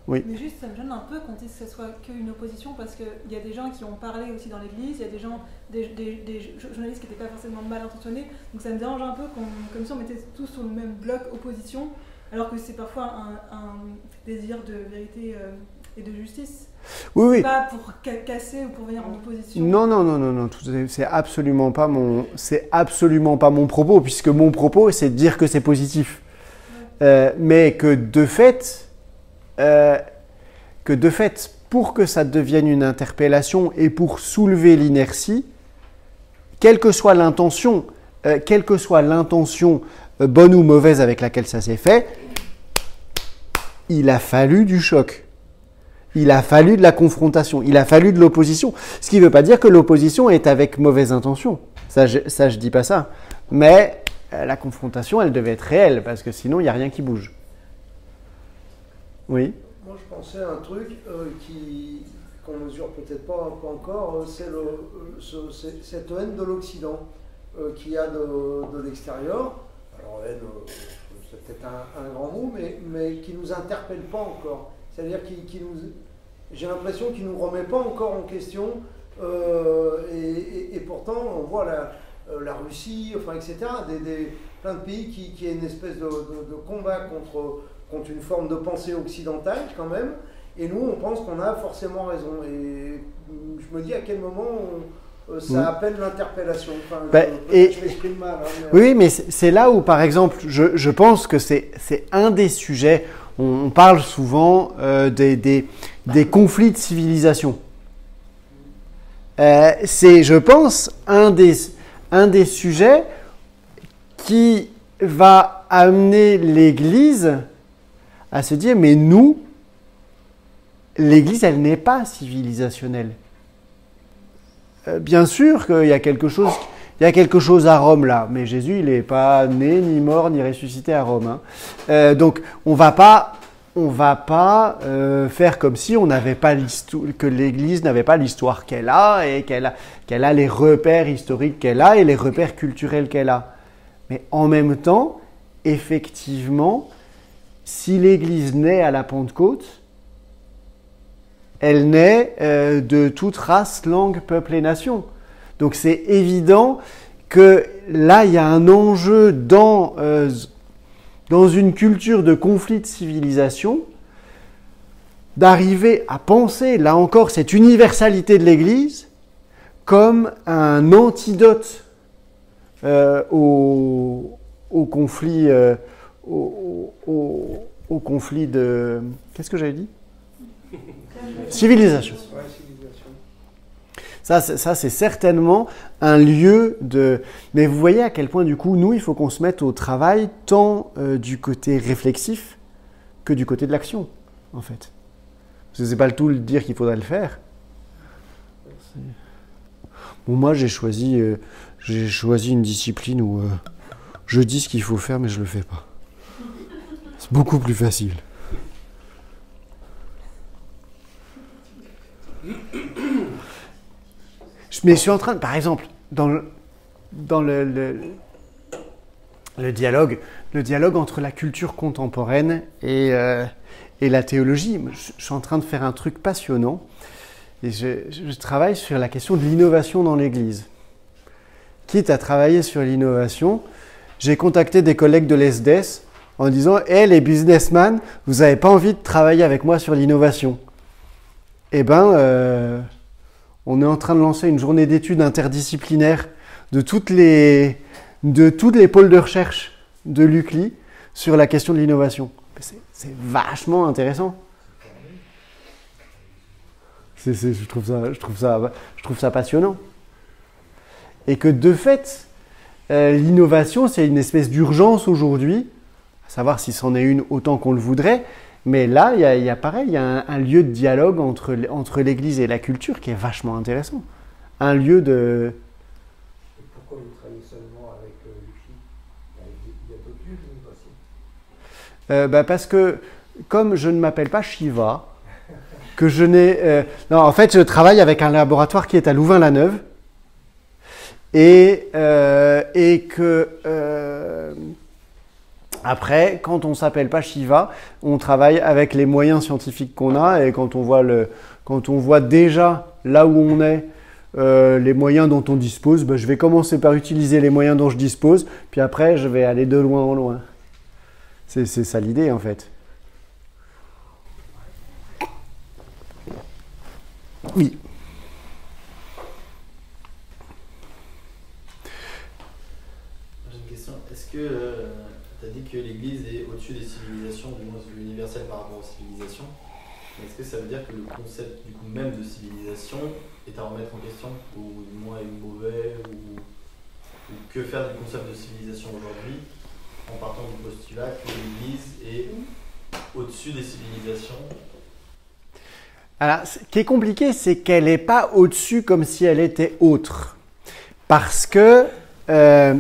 Speaker 5: Mais juste, ça me gêne un peu qu'on dise que ce soit qu'une opposition parce qu'il y a des gens qui ont parlé aussi dans l'église, il y a des gens, des, journalistes qui n'étaient pas forcément mal intentionnés, donc ça me dérange un peu comme si on mettait tous sur le même bloc opposition, alors que c'est parfois un, désir de vérité et de justice.
Speaker 3: Oui, oui.
Speaker 5: Pas pour ca- casser ou pour venir en opposition.
Speaker 3: Non, non, non, non, non, c'est absolument pas mon, c'est absolument pas mon propos, puisque mon propos, c'est de dire que c'est positif, Euh, mais que de fait, euh, que de fait, pour que ça devienne une interpellation et pour soulever l'inertie, quelle que soit l'intention, euh, quelle que soit l'intention bonne ou mauvaise avec laquelle ça s'est fait, il a fallu du choc. Il a fallu de la confrontation, il a fallu de l'opposition. Ce qui ne veut pas dire que l'opposition est avec mauvaise intention. Ça, je, ça, dis pas ça. Mais euh, la confrontation, elle devait être réelle, parce que sinon, il n'y a rien qui bouge. Oui.
Speaker 6: Moi, je pensais à un truc euh, qui qu'on mesure peut-être pas, encore, euh, euh, ce- c'est- cette haine de l'Occident qu'il y a de, l'extérieur. Alors haine, c'est peut-être un, grand mot, mais, qui nous interpelle pas encore. C'est-à-dire qui, qui nous, j'ai l'impression qu'il nous remet pas encore en question. euh, et, et- et pourtant, on voit la, euh, la Russie, enfin, etc., des, des- plein de pays qui, qui a une espèce de, de- de combat contre, contre une forme de pensée occidentale quand même. Et nous, on pense qu'on a forcément raison. Et je me dis à quel moment euh, ça appelle l'interpellation. Enfin,
Speaker 3: Ben,
Speaker 6: je, m'exprime mal. hein, mais-
Speaker 3: Oui, mais c'est là où, par exemple, je, je pense que c'est un des sujets. On, parle souvent euh, des, des, conflits de civilisation. Euh, c'est, je pense, un des, un des sujets qui va amener l'Église à se dire, mais nous, l'Église, elle n'est pas civilisationnelle. Euh, bien sûr qu'il y a quelque chose, il y a quelque chose à Rome là, mais Jésus, il n'est pas né, ni mort, ni ressuscité à Rome. hein. Euh, donc, on va pas, on va pas euh, faire comme si on n'avait pas que l'Église n'avait pas l'histoire qu'elle a et qu'elle a, qu'elle a les repères historiques qu'elle a et les repères culturels qu'elle a. Mais en même temps, effectivement, si l'Église naît à la Pentecôte, elle naît euh, de toute race, langue, peuple et nation. Donc c'est évident que là, il y a un enjeu dans, euh, dans une culture de conflit de civilisation d'arriver à penser, là encore, cette universalité de l'Église comme un antidote euh, au, au conflit, euh, au, au- au conflit de... Qu'est-ce que j'avais dit? Civilisation. Ça, ça, c'est certainement un lieu de... Mais vous voyez à quel point, du coup, nous, il faut qu'on se mette au travail tant euh, du côté réflexif que du côté de l'action, en fait. Parce que pas le tout le dire qu'il faudrait le faire. Moi, j'ai choisi, euh, j'ai choisi une discipline où euh, je dis ce qu'il faut faire, mais je le fais pas. C'est beaucoup plus facile. Mais je suis en train par exemple, dans le, dialogue, le dialogue entre la culture contemporaine et, euh, la théologie, je, suis en train de faire un truc passionnant. Je, travaille sur la question de l'innovation dans l'Église. Quitte à travailler sur l'innovation, j'ai contacté des collègues de l'ESDES en disant Hé les businessmen, vous n'avez pas envie de travailler avec moi sur l'innovation? Eh ben, euh, on est en train de lancer une journée d'études interdisciplinaires de toutes les, de toutes les pôles de recherche de l'UCLI sur la question de l'innovation. C'est- vachement intéressant. Je trouve ça passionnant. Et que de fait, euh, l'innovation, c'est une espèce d'urgence aujourd'hui, à savoir si c'en est une autant qu'on le voudrait, mais là, il y a, il y a pareil, il y a un, un lieu de dialogue entre, entre l'Église et la culture qui est vachement intéressant. Un lieu de...
Speaker 7: Et pourquoi vous travaillez seulement avec euh, Il y a- d'autres lieux.
Speaker 3: Euh, bah, parce que comme je ne m'appelle pas Shiva, que je n'ai... euh, non, en fait, je travaille avec un laboratoire qui est à Louvain-la-Neuve. Et, euh, et que... euh, après, quand on s'appelle pas Shiva, on travaille avec les moyens scientifiques qu'on a. Et quand on voit, le, quand on voit déjà là où on est, euh, les moyens dont on dispose, bah, je vais commencer par utiliser les moyens dont je dispose. Puis après, je vais aller de loin en loin. C'est ça l'idée en fait. Oui.
Speaker 8: J'ai une question. Est-ce que tu as dit que l'Église est au-dessus des civilisations, du moins universel par rapport aux civilisations Mais Est-ce que ça veut dire que le concept du coup même de civilisation est à remettre en question Ou du moins est mauvais ou, que faire du concept de civilisation aujourd'hui en partant du postulat que l'Église est au-dessus des civilisations?
Speaker 3: Alors, ce qui est compliqué, c'est qu'elle n'est pas au-dessus comme si elle était autre. Parce que euh,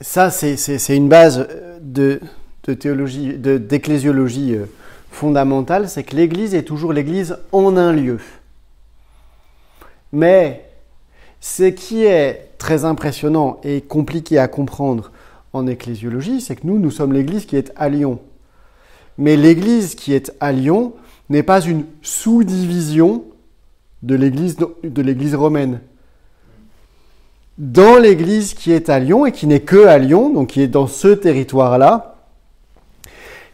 Speaker 3: ça, c'est- une base de, théologie, de- d'ecclésiologie euh, fondamentale, c'est que l'Église est toujours l'Église en un lieu. Mais ce qui est très impressionnant et compliqué à comprendre en ecclésiologie, c'est que nous, nous sommes l'Église qui est à Lyon. Mais l'Église qui est à Lyon n'est pas une sous-division de l'Église romaine. Dans l'Église qui est à Lyon et qui n'est que à Lyon, donc qui est dans ce territoire-là,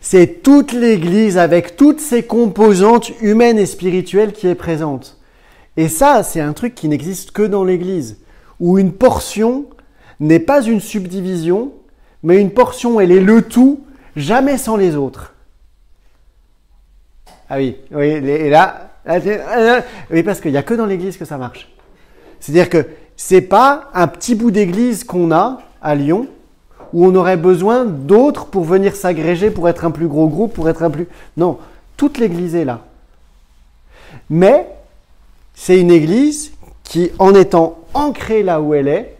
Speaker 3: c'est toute l'Église avec toutes ses composantes humaines et spirituelles qui est présente. Et ça, c'est un truc qui n'existe que dans l'Église, où une portion n'est pas une subdivision, mais une portion, elle est le tout, jamais sans les autres. Ah oui, oui, et là, oui, parce qu'il n'y a que dans l'Église que ça marche. C'est-à-dire que c'est pas un petit bout d'église qu'on a à Lyon où on aurait besoin d'autres pour venir s'agréger, pour être un plus gros groupe, pour être un plus... Non, toute l'église est là. Mais c'est une église qui, en étant ancrée là où elle est,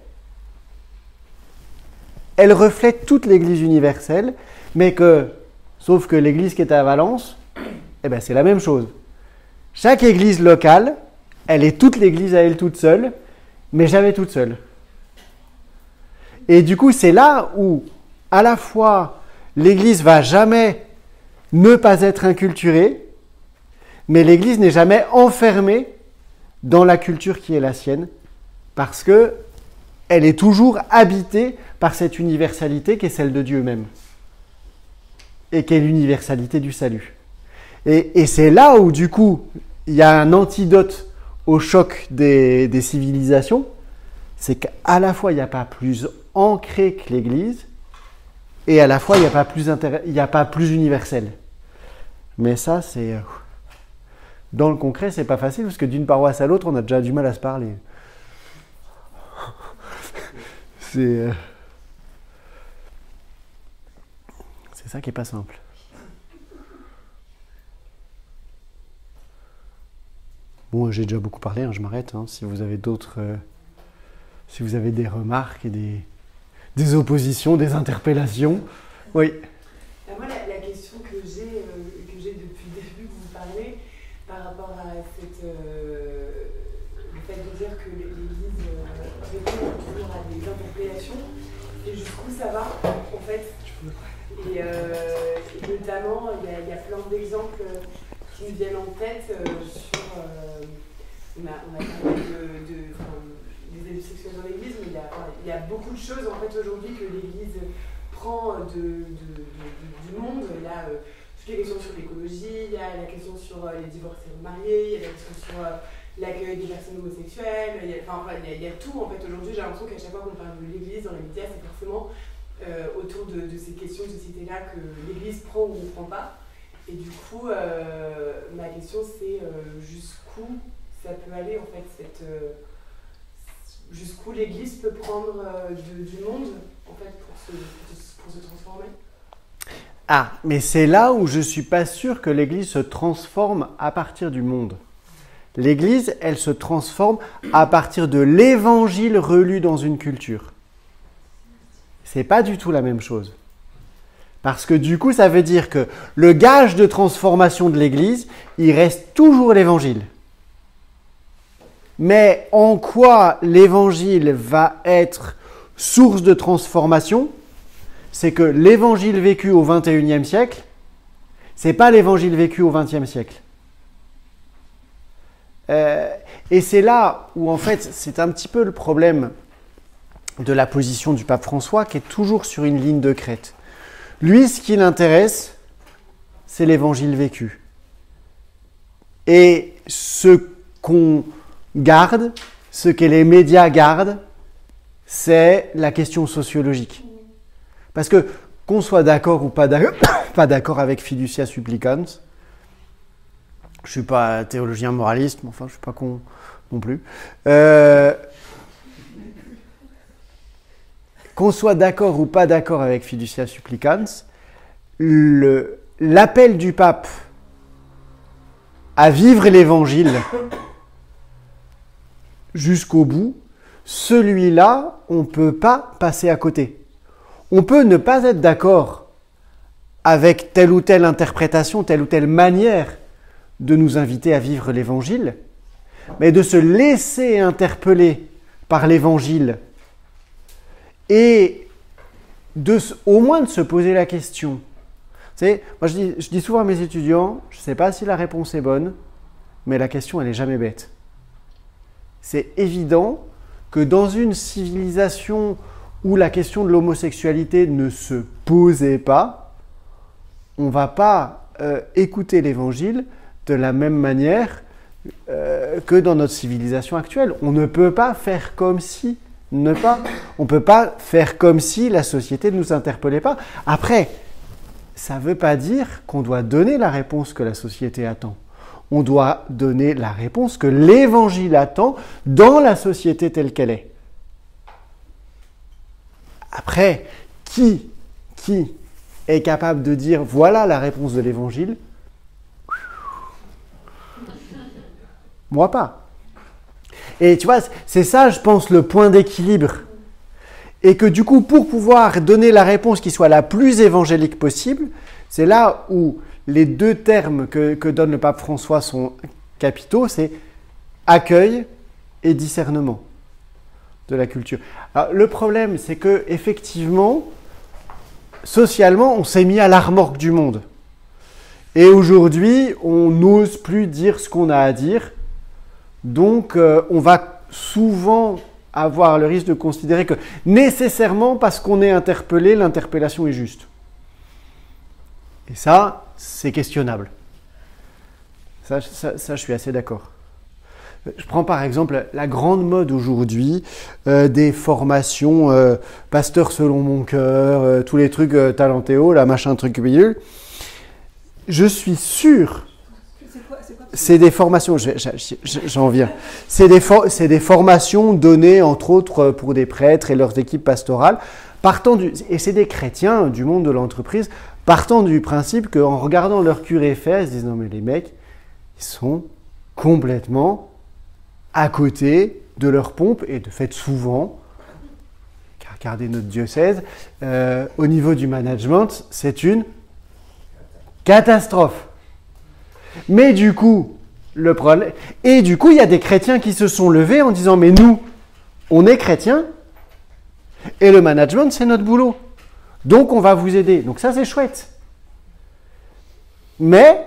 Speaker 3: elle reflète toute l'église universelle, mais que, sauf que l'église qui est à Valence, eh ben c'est la même chose. Chaque église locale, elle est toute l'église à elle toute seule, mais jamais toute seule. Et du coup, c'est là où, à la fois, l'église va jamais ne pas être inculturée, mais l'église n'est jamais enfermée dans la culture qui est la sienne, parce que elle est toujours habitée par cette universalité qui est celle de Dieu même, et qui est l'universalité du salut. Et, c'est là où, du coup, il y a un antidote au choc des, civilisations, c'est qu'à la fois, il n'y a pas plus ancré que l'Église, et à la fois, il n'y a, pas plus universel. Mais ça, c'est... Euh, dans le concret, c'est pas facile, parce que d'une paroisse à l'autre, on a déjà du mal à se parler. [LAUGHS] c'est... Euh, c'est ça qui n'est pas simple. Bon, j'ai déjà beaucoup parlé, hein, je m'arrête. Hein. si vous avez d'autres, euh, si vous avez des remarques et des, des oppositions, des interpellations, oui.
Speaker 9: moi, la, question que j'ai, euh, que j'ai depuis le début que vous parlez, par rapport à cette, euh, le fait de dire que l'Église répond toujours à des interpellations, et jusqu'où ça va, en fait. Et, notamment, il y, y, a plein d'exemples qui me viennent en tête sur on a, on a parlé de, des sexuels dans l'Église, mais il y, a, beaucoup de choses en fait aujourd'hui que l'Église prend du monde. Il y a euh, toutes les questions sur l'écologie, il y a la question sur euh, les divorcés mariés, il y a la question sur euh, l'accueil des personnes homosexuelles, il y a, enfin, il y a, tout en fait aujourd'hui. J'ai l'impression qu'à chaque fois qu'on parle de l'Église dans les médias, c'est forcément autour de, ces questions de société-là que l'Église prend ou ne prend pas. Et du coup, ma question c'est jusqu'où ça peut aller en fait, cette, euh, jusqu'où l'Église peut prendre euh, du monde en fait pour se, transformer.
Speaker 3: Ah, mais c'est là où je ne suis pas sûr que l'Église se transforme à partir du monde. L'Église, elle se transforme à partir de l'Évangile relu dans une culture. C'est pas du tout la même chose. Parce que du coup, ça veut dire que le gage de transformation de l'Église, il reste toujours l'Évangile. Mais en quoi l'évangile va être source de transformation C'est que l'évangile vécu au XXIe siècle, c'est pas l'évangile vécu au XXe siècle. Euh, et c'est là où en fait c'est un petit peu le problème de la position du pape François qui est toujours sur une ligne de crête. Lui, ce qui l'intéresse, c'est l'évangile vécu. Et ce qu'on garde, ce que les médias gardent, c'est la question sociologique. Parce que qu'on soit d'accord ou pas [COUGHS] d'accord, avec fiducia supplicans, je suis pas théologien moraliste, mais enfin je suis pas con non plus. Euh, qu'on soit d'accord ou pas d'accord avec fiducia supplicans, l'appel du pape à vivre l'évangile jusqu'au bout, celui-là, on ne peut pas passer à côté. On peut ne pas être d'accord avec telle ou telle interprétation, telle ou telle manière de nous inviter à vivre l'Évangile, mais de se laisser interpeller par l'Évangile et au moins de se poser la question. moi je dis, je dis souvent à mes étudiants, je ne sais pas si la réponse est bonne, mais la question elle n'est jamais bête c'est évident que dans une civilisation où la question de l'homosexualité ne se posait pas, on ne va pas euh, écouter l'évangile de la même manière euh, que dans notre civilisation actuelle. On ne peut pas faire comme si, ne pas. On ne peut pas faire comme si la société ne nous interpellait pas. Après, ça ne veut pas dire qu'on doit donner la réponse que la société attend. On doit donner la réponse que l'Évangile attend dans la société telle qu'elle est. Après, qui, qui est capable de dire voilà la réponse de l'Évangile? Moi pas. Et tu vois, c'est ça, je pense, le point d'équilibre. Et que du coup, pour pouvoir donner la réponse qui soit la plus évangélique possible, c'est là où les deux termes que, donne le pape François sont capitaux, c'est accueil et discernement de la culture. Le problème, c'est que effectivement, socialement, on s'est mis à l'armorque du monde. Et aujourd'hui, on n'ose plus dire ce qu'on a à dire. Donc, euh, on va souvent avoir le risque de considérer que nécessairement, parce qu'on est interpellé, l'interpellation est juste. Et ça, c'est questionnable. Ça, je suis assez d'accord. Je prends par exemple la grande mode aujourd'hui euh, des formations euh, pasteur selon mon cœur, tous les trucs talentéo, la machin truc milieu. Je suis sûr c'est des formations, j'en viens. C'est des, des, formations données entre autres pour des prêtres et leurs équipes pastorales, partant du, et c'est des chrétiens du monde de l'entreprise, partant du principe qu'en regardant leur curé faire, ils se disent non mais les mecs, ils sont complètement à côté de leur pompe et de fait souvent, regardez notre diocèse, euh, au niveau du management, c'est une catastrophe. Mais du coup, le problème. Et du coup, il y a des chrétiens qui se sont levés en disant Mais nous, on est chrétiens, et le management, c'est notre boulot. Donc, on va vous aider. Donc, ça, c'est chouette. Mais,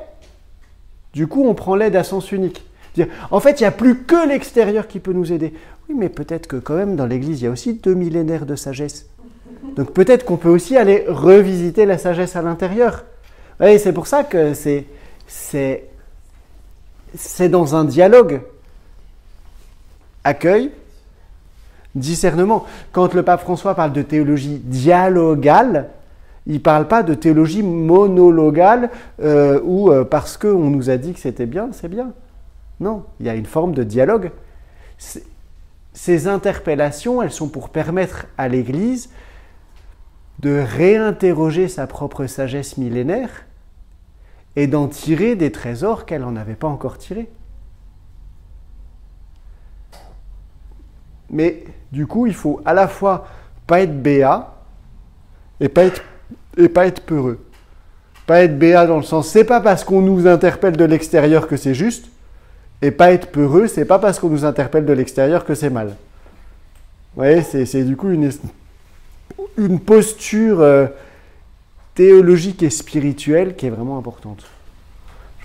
Speaker 3: du coup, on prend l'aide à sens unique. En fait, il n'y a plus que l'extérieur qui peut nous aider. Oui, mais peut-être que quand même, dans l'Église, il y a aussi deux millénaires de sagesse. Donc peut-être qu'on peut aussi aller revisiter la sagesse à l'intérieur. Et c'est pour ça que c'est dans un dialogue. Accueil, discernement. Quand le pape François parle de théologie dialogale, il ne parle pas de théologie monologale euh, ou euh, parce qu'on nous a dit que c'était bien, c'est bien. Non, il y a une forme de dialogue. Ces interpellations, elles sont pour permettre à l'Église de réinterroger sa propre sagesse millénaire et d'en tirer des trésors qu'elle n'en avait pas encore tirés. Mais du coup, il faut à la fois pas être béat et pas être, et pas être peureux. Pas être béat dans le sens, c'est pas parce qu'on nous interpelle de l'extérieur que c'est juste, et pas être peureux, c'est pas parce qu'on nous interpelle de l'extérieur que c'est mal. Vous voyez, c'est du coup une, une posture euh, théologique et spirituelle qui est vraiment importante.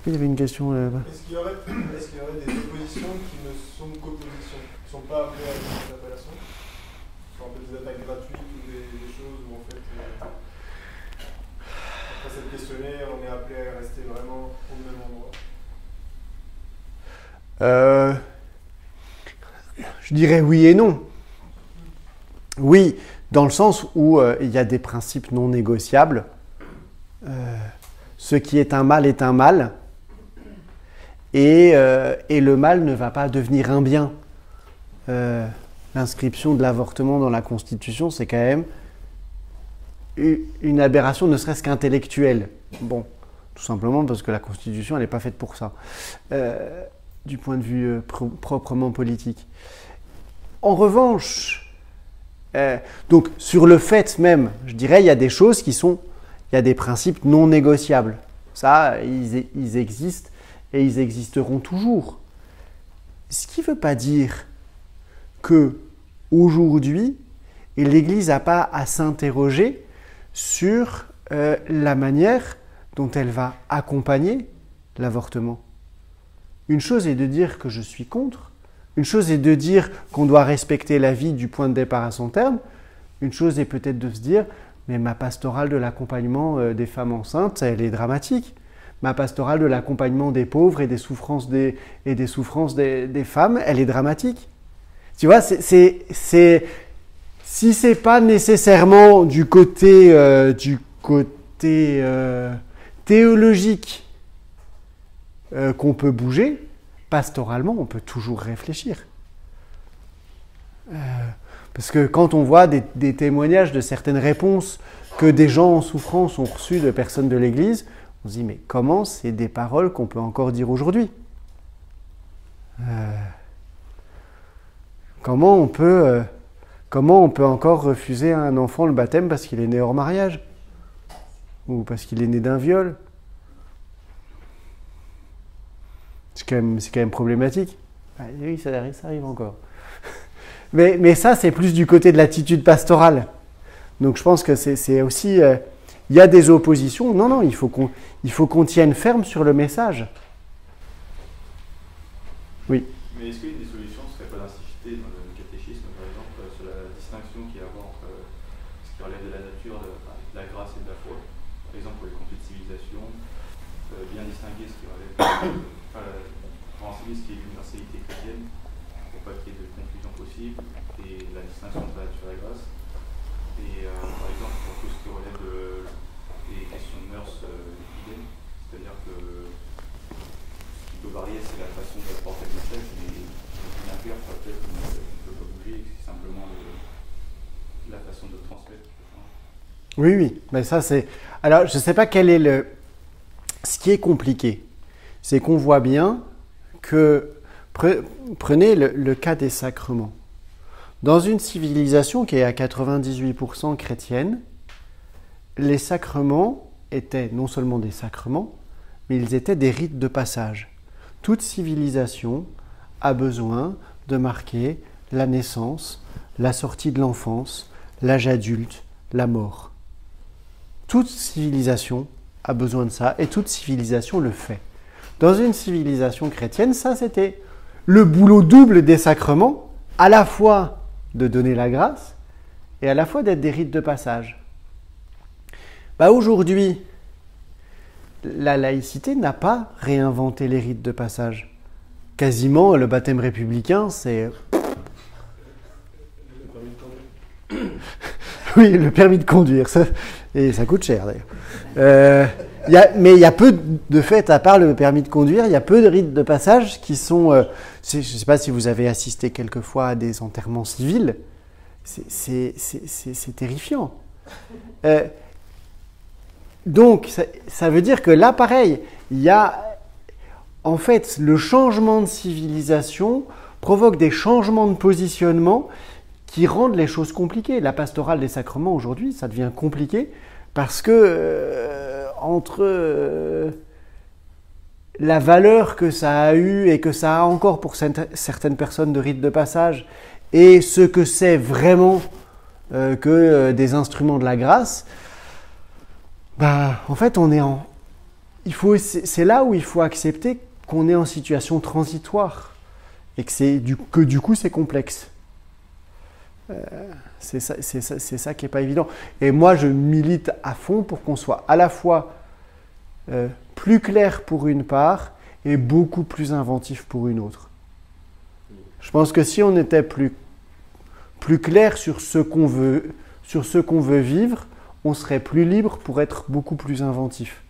Speaker 3: Qu'il y avait une question là-bas.
Speaker 10: Est-ce qu'il y, aurait, [CLEARS THROAT] est y aurait des oppositions qui ne sont qu'oppositions, qui ne sont pas appelées à une appellation Ce sont un peu des attaques gratuites ou des, des choses où en fait, euh, après s'être questionné, on est appelé à rester vraiment au même endroit?
Speaker 3: Euh, Je dirais oui et non. Oui, dans le sens où euh, il y a des principes non négociables euh, ce qui est un mal est un mal, et, euh, et, le mal ne va pas devenir un bien. Euh, l'inscription de l'avortement dans la Constitution, c'est quand même une aberration, ne serait-ce qu'intellectuelle. Bon, tout simplement parce que la Constitution, elle n'est pas faite pour ça, du point de vue proprement politique. En revanche, donc sur le fait même, je dirais, il y a des choses qui sont il y a des principes non négociables. Ça, ils, existent et ils existeront toujours. Ce qui ne veut pas dire que aujourd'hui, l'Église n'a pas à s'interroger sur euh, la manière dont elle va accompagner l'avortement. Une chose est de dire que je suis contre, une chose est de dire qu'on doit respecter la vie du point de départ à son terme, une chose est peut-être de se dire mais ma pastorale de l'accompagnement euh, des femmes enceintes, elle est dramatique. Ma pastorale de l'accompagnement des pauvres et des souffrances des, et des, souffrances des, femmes, elle est dramatique. Tu vois, c'est, c'est, si pas nécessairement du côté, euh, du côté euh, théologique euh, qu'on peut bouger, pastoralement, on peut toujours réfléchir. parce que quand on voit des, des témoignages de certaines réponses que des gens en souffrance ont reçues de personnes de l'Église, on se dit, mais comment c'est des paroles qu'on peut encore dire aujourd'hui? Euh, comment, on peut, euh, comment on peut encore refuser à un enfant le baptême parce qu'il est né hors mariage? Ou parce qu'il est né d'un viol? C'est quand, même, quand même problématique. Ah, oui, ça arrive, ça arrive encore. [LAUGHS] Mais, mais ça, c'est plus du côté de l'attitude pastorale. Donc je pense que c'est aussi... Euh, il y a des oppositions. Non, non, il faut qu'on tienne ferme sur le message. Oui.
Speaker 11: Mais est-ce qu'il y a des solutions ne serait pas dans le catéchisme, par exemple, sur la distinction qu'il y a à entre ce qui relève de la nature, de, la grâce et de la foi? Par exemple, pour les conflits de civilisation, euh, bien distinguer ce qui relève de enfin, ce qui est l'universalité chrétienne, pour pas qu'il y ait de confusion possible, et la distinction entre la nature et la grâce. Et euh, par exemple, pour tout ce qui relève de questions de mœurs euh, c'est-à-dire que ce qui peut varier, c'est la façon de porter le message, mais clair, peut-être qu'on ne peut pas bouger, c'est simplement la façon de transmettre.
Speaker 3: Oui, oui, mais ça c'est. Alors, je ne sais pas quel est le. Ce qui est compliqué, c'est qu'on voit bien que. Prenez le, cas des sacrements. Dans une civilisation qui est à 98% chrétienne, les sacrements étaient non seulement des sacrements, mais ils étaient des rites de passage. Toute civilisation a besoin de marquer la naissance, la sortie de l'enfance, l'âge adulte, la mort. Toute civilisation a besoin de ça et toute civilisation le fait. Dans une civilisation chrétienne, ça c'était le boulot double des sacrements, à la fois de donner la grâce et à la fois d'être des rites de passage. Bah aujourd'hui, la laïcité n'a pas réinventé les rites de passage. Quasiment, le baptême républicain, c'est. [COUGHS] oui, le permis de conduire. Et ça coûte cher d'ailleurs. Euh, mais il y a peu de fait, à part le permis de conduire, il y a peu de rites de passage qui sont. Euh, je ne sais pas si vous avez assisté quelquefois à des enterrements civils. C'est terrifiant. Euh, donc, ça, veut dire que là, pareil, il y a en fait le changement de civilisation provoque des changements de positionnement qui rendent les choses compliquées. La pastorale des sacrements aujourd'hui, ça devient compliqué parce que euh, entre euh, la valeur que ça a eu et que ça a encore pour certaines personnes de rite de passage et ce que c'est vraiment euh, que des instruments de la grâce, bah, en fait, on est en. Il faut, c'est là où il faut accepter qu'on est en situation transitoire et que, c'est que du coup c'est complexe. C'est ça, ça, ça, qui n'est pas évident. Et moi, je milite à fond pour qu'on soit à la fois euh, plus clair pour une part et beaucoup plus inventif pour une autre. Je pense que si on était plus, plus clair sur ce qu'on veut, sur ce qu'on veut vivre, on serait plus libre pour être beaucoup plus inventif.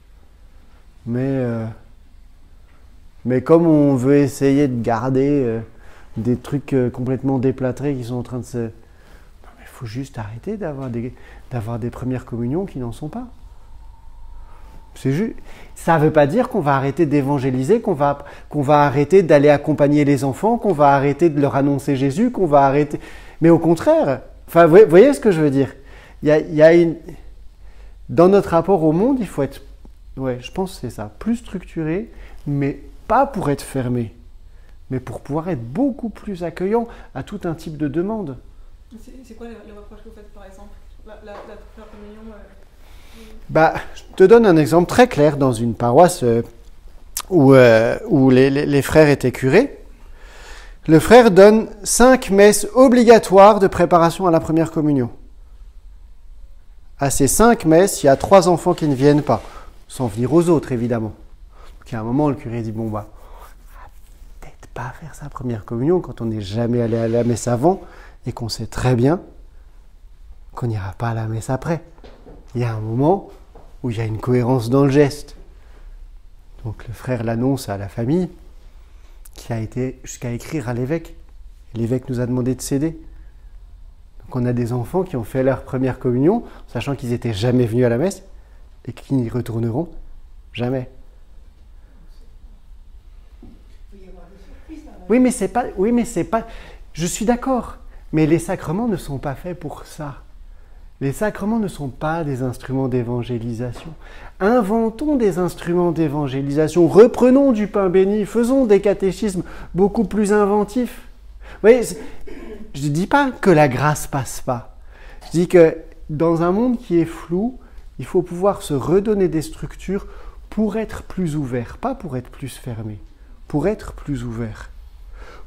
Speaker 3: Mais, euh, mais comme on veut essayer de garder euh, des trucs complètement déplâtrés qui sont en train de se... faut juste arrêter d'avoir des, premières communions qui n'en sont pas. C'est juste. Ça ne veut pas dire qu'on va arrêter d'évangéliser, qu'on va, qu'on va arrêter d'aller accompagner les enfants, qu'on va arrêter de leur annoncer Jésus, qu'on va arrêter. Mais au contraire, vous voyez ce que je veux dire? Dans notre rapport au monde, il faut être, ouais, je pense que c'est ça, plus structuré, mais pas pour être fermé, mais pour pouvoir être beaucoup plus accueillant à tout un type de demande.
Speaker 5: C'est quoi les, reproches que vous faites, par exemple? La, la, communion euh,
Speaker 3: bah, Je te donne un exemple très clair dans une paroisse euh, où, euh, les, frères étaient curés. Le frère donne cinq messes obligatoires de préparation à la première communion à ces cinq messes, il y a trois enfants qui ne viennent pas, sans venir aux autres évidemment. Puis à un moment, le curé dit Bon, bah, peut-être pas faire sa première communion quand on n'est jamais allé à la messe avant et qu'on sait très bien qu'on n'ira pas à la messe après. Il y a un moment où il y a une cohérence dans le geste. Donc le frère l'annonce à la famille qui a été jusqu'à écrire à l'évêque. L'évêque nous a demandé de céder. Donc on a des enfants qui ont fait leur première communion, sachant qu'ils n'étaient jamais venus à la messe et qui n'y retourneront jamais. Oui, mais c'est pas. Oui, mais c'est pas. Je suis d'accord. Mais les sacrements ne sont pas faits pour ça. Les sacrements ne sont pas des instruments d'évangélisation. Inventons des instruments d'évangélisation. Reprenons du pain béni. Faisons des catéchismes beaucoup plus inventifs. Vous voyez, je ne dis pas que la grâce passe pas. Je dis que dans un monde qui est flou, il faut pouvoir se redonner des structures pour être plus ouvert, pas pour être plus fermé, pour être plus ouvert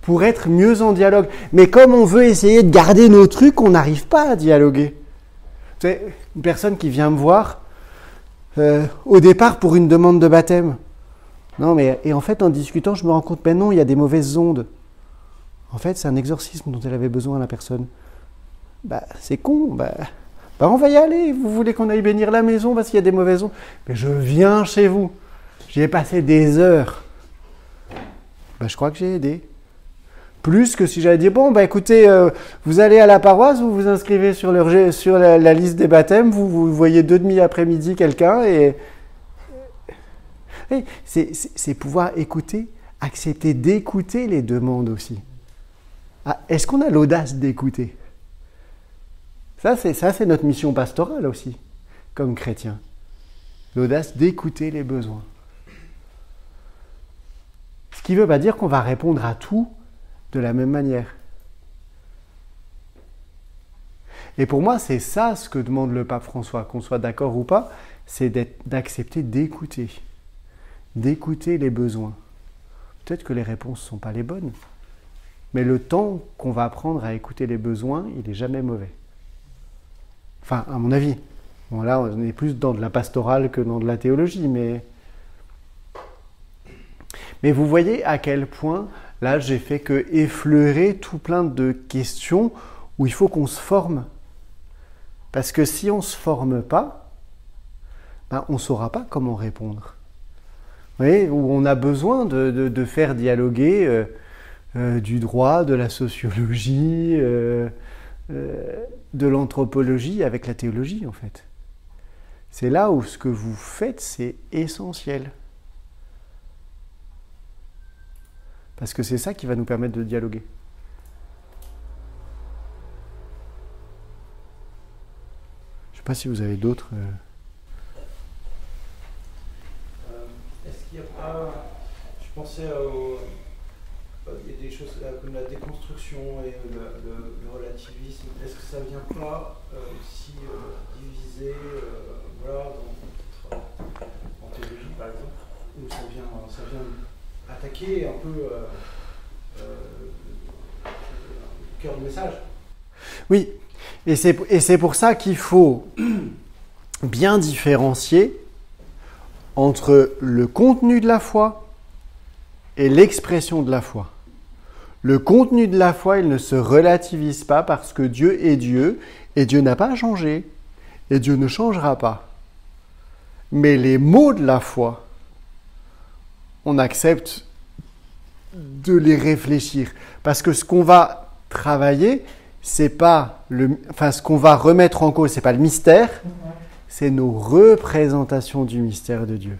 Speaker 3: pour être mieux en dialogue. Mais comme on veut essayer de garder nos trucs, on n'arrive pas à dialoguer. Sais, une personne qui vient me voir euh, au départ pour une demande de baptême. Non, mais et en fait, en discutant, je me rends compte, ben non, il y a des mauvaises ondes. En fait, c'est un exorcisme dont elle avait besoin, la personne. Bah, c'est con, bah, bah, on va y aller. Vous voulez qu'on aille bénir la maison parce qu'il y a des mauvaises ondes? Mais je viens chez vous. J'y ai passé des heures. Bah, je crois que j'ai aidé. Plus que si j'avais dit, bon, bah écoutez, euh, vous allez à la paroisse, vous vous inscrivez sur, la, liste des baptêmes, vous, voyez deux demi après-midi quelqu'un et... c'est pouvoir écouter, accepter d'écouter les demandes aussi. Ah, est-ce qu'on a l'audace d'écouter? Ça, c'est notre mission pastorale aussi, comme chrétien. L'audace d'écouter les besoins. Ce qui veut pas dire qu'on va répondre à tout de la même manière. Et pour moi, c'est ça ce que demande le pape François, qu'on soit d'accord ou pas, c'est d'accepter d'écouter, d'écouter les besoins. Peut-être que les réponses ne sont pas les bonnes, mais le temps qu'on va apprendre à écouter les besoins, il n'est jamais mauvais. Enfin, à mon avis. Bon, là, on est plus dans de la pastorale que dans de la théologie, mais... Mais vous voyez à quel point Là, j'ai fait que effleurer tout plein de questions où il faut qu'on se forme. Parce que si on ne se forme pas, ben, on ne saura pas comment répondre. Vous voyez, où on a besoin de, faire dialoguer euh, euh, du droit, de la sociologie, euh, de l'anthropologie avec la théologie, en fait. C'est là où ce que vous faites, c'est essentiel. Parce que c'est ça qui va nous permettre de dialoguer. Je ne sais pas si vous avez d'autres. Euh,
Speaker 7: euh, est-ce qu'il n'y a pas. Je pensais au. Euh, il y a des choses comme la déconstruction et le, relativisme. Est-ce que ça ne vient pas aussi diviser voilà, dans, en théologie par exemple Ou ça vient, ça vient attaquer un peu euh, euh, le cœur du message.
Speaker 3: Oui, et c'est pour ça qu'il faut bien différencier entre le contenu de la foi et l'expression de la foi. Le contenu de la foi, il ne se relativise pas parce que Dieu est Dieu et Dieu n'a pas changé et Dieu ne changera pas. Mais les mots de la foi, on accepte de les réfléchir. Parce que ce qu'on va travailler, c'est pas le, enfin, ce qu'on va remettre en cause, c'est pas le mystère, c'est nos représentations du mystère de Dieu.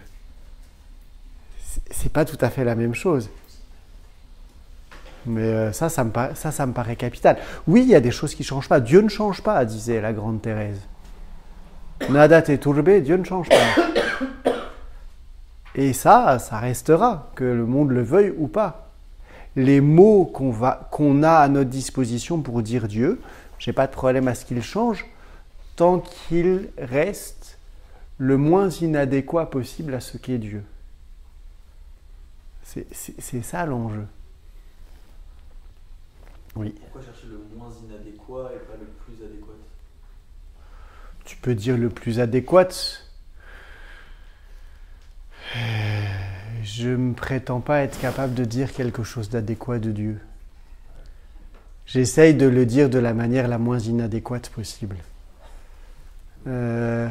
Speaker 3: C'est pas tout à fait la même chose. Mais euh, ça, ça me, ça, ça me paraît capital. Oui, il y a des choses qui ne changent pas. Dieu ne change pas, disait la grande Thérèse. Nada te turbe, Dieu ne change pas. Et ça, ça restera, que le monde le veuille ou pas. Les mots qu'on a à notre disposition pour dire Dieu, je n'ai pas de problème à ce qu'ils changent, tant qu'ils restent le moins inadéquat possible à ce qu'est Dieu. C'est ça l'enjeu.
Speaker 8: Oui. Pourquoi chercher le moins inadéquat et pas le plus adéquat?
Speaker 3: Tu peux dire le plus adéquat je ne me prétends pas être capable de dire quelque chose d'adéquat de Dieu. J'essaye de le dire de la manière la moins inadéquate possible. Euh,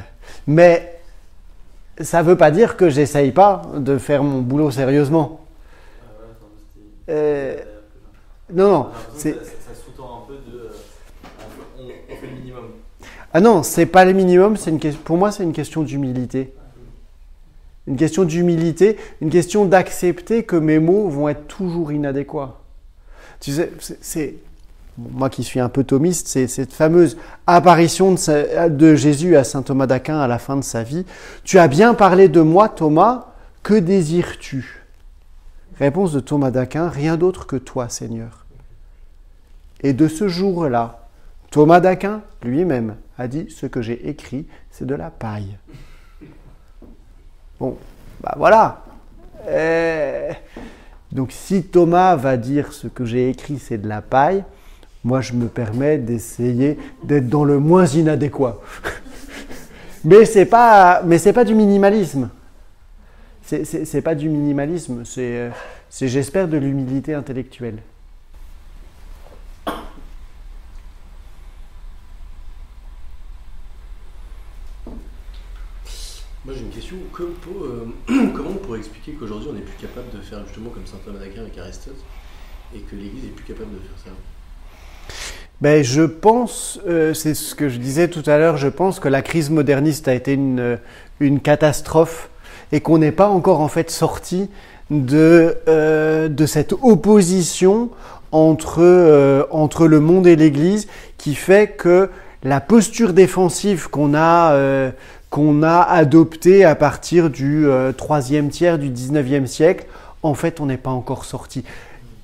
Speaker 3: mais ça ne veut pas dire que j'essaye pas de faire mon boulot sérieusement. Euh, non, non. C'est...
Speaker 8: Ça sous-tend un peu de. euh, on, on fait le minimum.
Speaker 3: Ah non, c'est pas le minimum. C'est une question. Pour moi, c'est une question d'humilité. Une question d'humilité, une question d'accepter que mes mots vont être toujours inadéquats. C'est, moi qui suis un peu thomiste, c'est cette fameuse apparition de Jésus à saint Thomas d'Aquin à la fin de sa vie. Tu as bien parlé de moi, Thomas. Que désires-tu? Réponse de Thomas d'Aquin Rien d'autre que toi, Seigneur. Et de ce jour-là, Thomas d'Aquin lui-même a dit Ce que j'ai écrit, c'est de la paille. Bon, bah voilà. Euh, donc si Thomas va dire ce que j'ai écrit, c'est de la paille, moi je me permets d'essayer d'être dans le moins inadéquat. [LAUGHS] mais c'est pas, mais c'est pas du minimalisme. C'est- pas du minimalisme, euh, c'est j'espère de l'humilité intellectuelle.
Speaker 1: Moi j'ai une question. Euh, [CLEARS THROAT] comment on pourrait expliquer qu'aujourd'hui on n'est plus capable de faire justement comme saint Thomas d'Aquin avec Aristote et que l'Église est plus capable de faire ça?
Speaker 3: Ben, je pense, euh, c'est ce que je disais tout à l'heure, je pense que la crise moderniste a été une, euh, catastrophe et qu'on n'est pas encore en fait sorti de, de cette opposition entre, entre le monde et l'Église qui fait que la posture défensive qu'on a, qu'on a adoptée à partir du euh, troisième tiers du 19e siècle, en fait, on n'est pas encore sorti.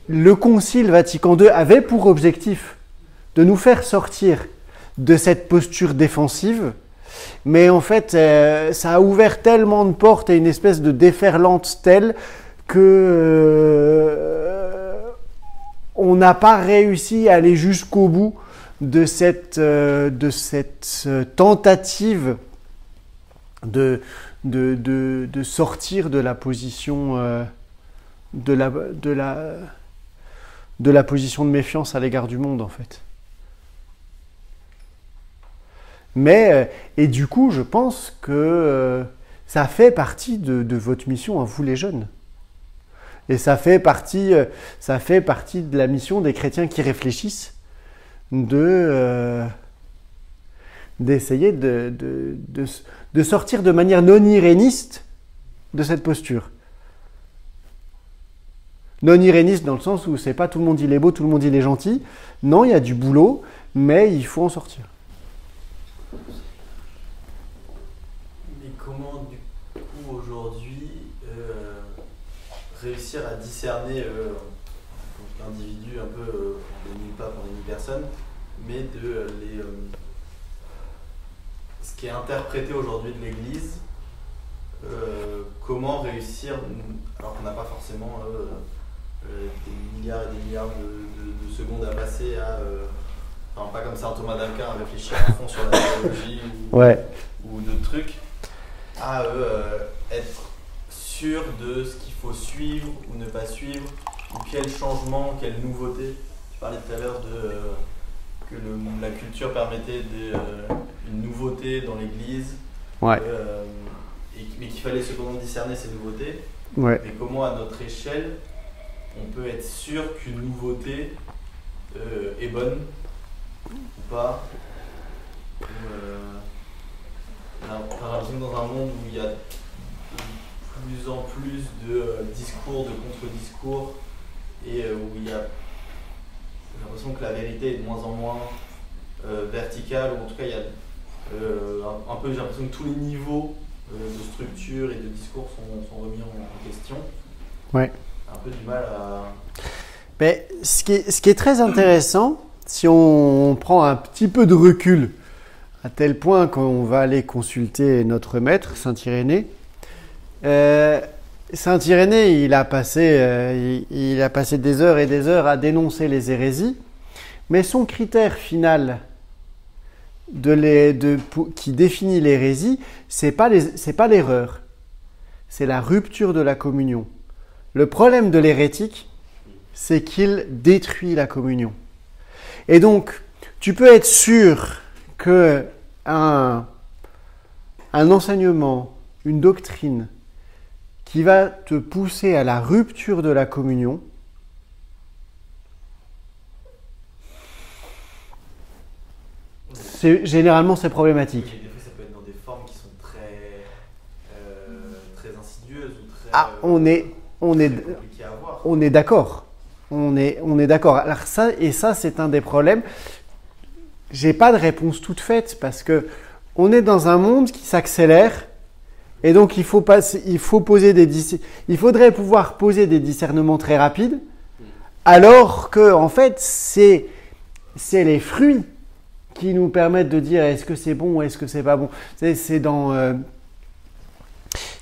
Speaker 3: Le Concile Vatican II avait pour objectif de nous faire sortir de cette posture défensive, mais en fait, euh, ça a ouvert tellement de portes et une espèce de déferlante telle que euh, on n'a pas réussi à aller jusqu'au bout de cette, de cette tentative de, de, de, sortir de la position euh, de la, de la, de la position de méfiance à l'égard du monde en fait. Mais, euh, et du coup, je pense que euh, ça fait partie de, votre mission à vous les jeunes. Et ça fait partie, ça fait partie de la mission des chrétiens qui réfléchissent de d'essayer de, de, de, de sortir de manière non iréniste de cette posture. Non iréniste dans le sens où c'est pas tout le monde il est beau, tout le monde il est gentil. Non, il y a du boulot, mais il faut en sortir.
Speaker 8: Mais comment, du coup, aujourd'hui, euh, réussir à discerner euh, qu'individu un peu, euh, on n'est pape, on n'est personne, mais de euh, les, euh, qui est interprété aujourd'hui de l'Église, euh, comment réussir, alors qu'on n'a pas forcément euh, euh, des milliards et des milliards de, de- de secondes à passer à, euh, enfin pas comme saint Thomas d'Aquin à réfléchir à fond sur la théologie ou,
Speaker 3: Ouais.
Speaker 8: ou d'autres trucs, à être sûr de ce qu'il faut suivre ou ne pas suivre, ou quel changement, quelle nouveauté. Tu parlais tout à l'heure de que le- la culture permettait de, une nouveauté dans l'Église,
Speaker 3: Ouais.
Speaker 8: euh, et- mais qu'il fallait cependant discerner ces nouveautés.
Speaker 3: Ouais.
Speaker 8: Mais comment à notre échelle on peut être sûr qu'une nouveauté euh, est bonne ou pas? Euh, on a l'impression dans un monde où il y a de plus en plus de discours, de contre-discours, et où il y a j'ai l'impression que la vérité est de moins en moins euh, verticale, ou en tout cas il y a un, un peu, j'ai l'impression que tous les niveaux euh, de structure et de discours sont, sont remis en, question.
Speaker 3: Ouais.
Speaker 8: Un peu du mal à.
Speaker 3: Mais ce qui est, ce qui est très intéressant, si on prend un petit peu de recul, à tel point qu'on va aller consulter notre maître, Saint Irénée, euh, Saint Irénée, il a, passé, euh, il, il a passé des heures et des heures à dénoncer les hérésies, mais son critère final de qui définit l'hérésie, c'est pas pas l'erreur, c'est la rupture de la communion. Le problème de l'hérétique, c'est qu'il détruit la communion. Et donc, tu peux être sûr que un, un enseignement, une doctrine qui va te pousser à la rupture de la communion, c'est- généralement c'est problématique.
Speaker 8: Mais des fois, ça peut être dans des formes qui sont très, euh, très insidieuses ou très,
Speaker 3: Ah,
Speaker 8: euh,
Speaker 3: on est, on est, on est d'accord. On est, on est d'accord. Alors ça, et ça, c'est un des problèmes. J'ai pas de réponse toute faite parce que on est dans un monde qui s'accélère et donc il faut pas, il faut poser des, il faudrait pouvoir poser des discernements très rapides, alors que en fait c'est, c'est les fruits qui nous permettent de dire est-ce que c'est bon ou est-ce que c'est pas bon. C'est, dans, euh,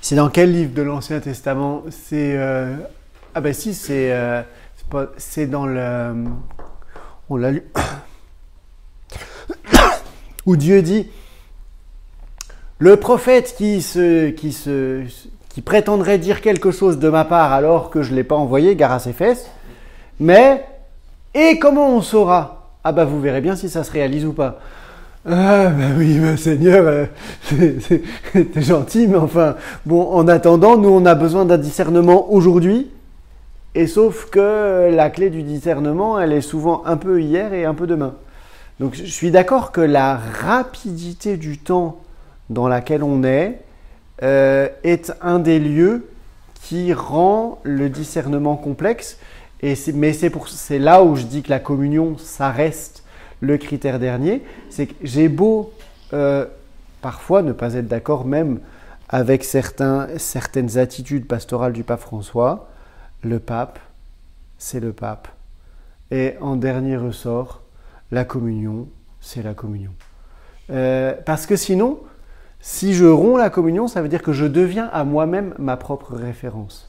Speaker 3: c'est dans quel livre de l'Ancien Testament C'est euh, ah ben si c'est euh, c'est dans le on l'a lu [COUGHS] où Dieu dit le prophète qui se qui se qui prétendrait dire quelque chose de ma part alors que je l'ai pas envoyé gare à ses fesses mais et comment on saura ah bah vous verrez bien si ça se réalise ou pas ah bah oui bah Seigneur euh, t'es gentil mais enfin bon en attendant nous on a besoin d'un discernement aujourd'hui et sauf que la clé du discernement, elle est souvent un peu hier et un peu demain. Donc je suis d'accord que la rapidité du temps dans laquelle on est euh, est un des lieux qui rend le discernement complexe. Mais c'est là où je dis que la communion, ça reste le critère dernier. C'est que j'ai beau euh, parfois ne pas être d'accord même avec certaines attitudes pastorales du pape François. Le pape, c'est le pape. Et en dernier ressort, la communion, c'est la communion. Euh, parce que sinon, si je romps la communion, ça veut dire que je deviens à moi-même ma propre référence.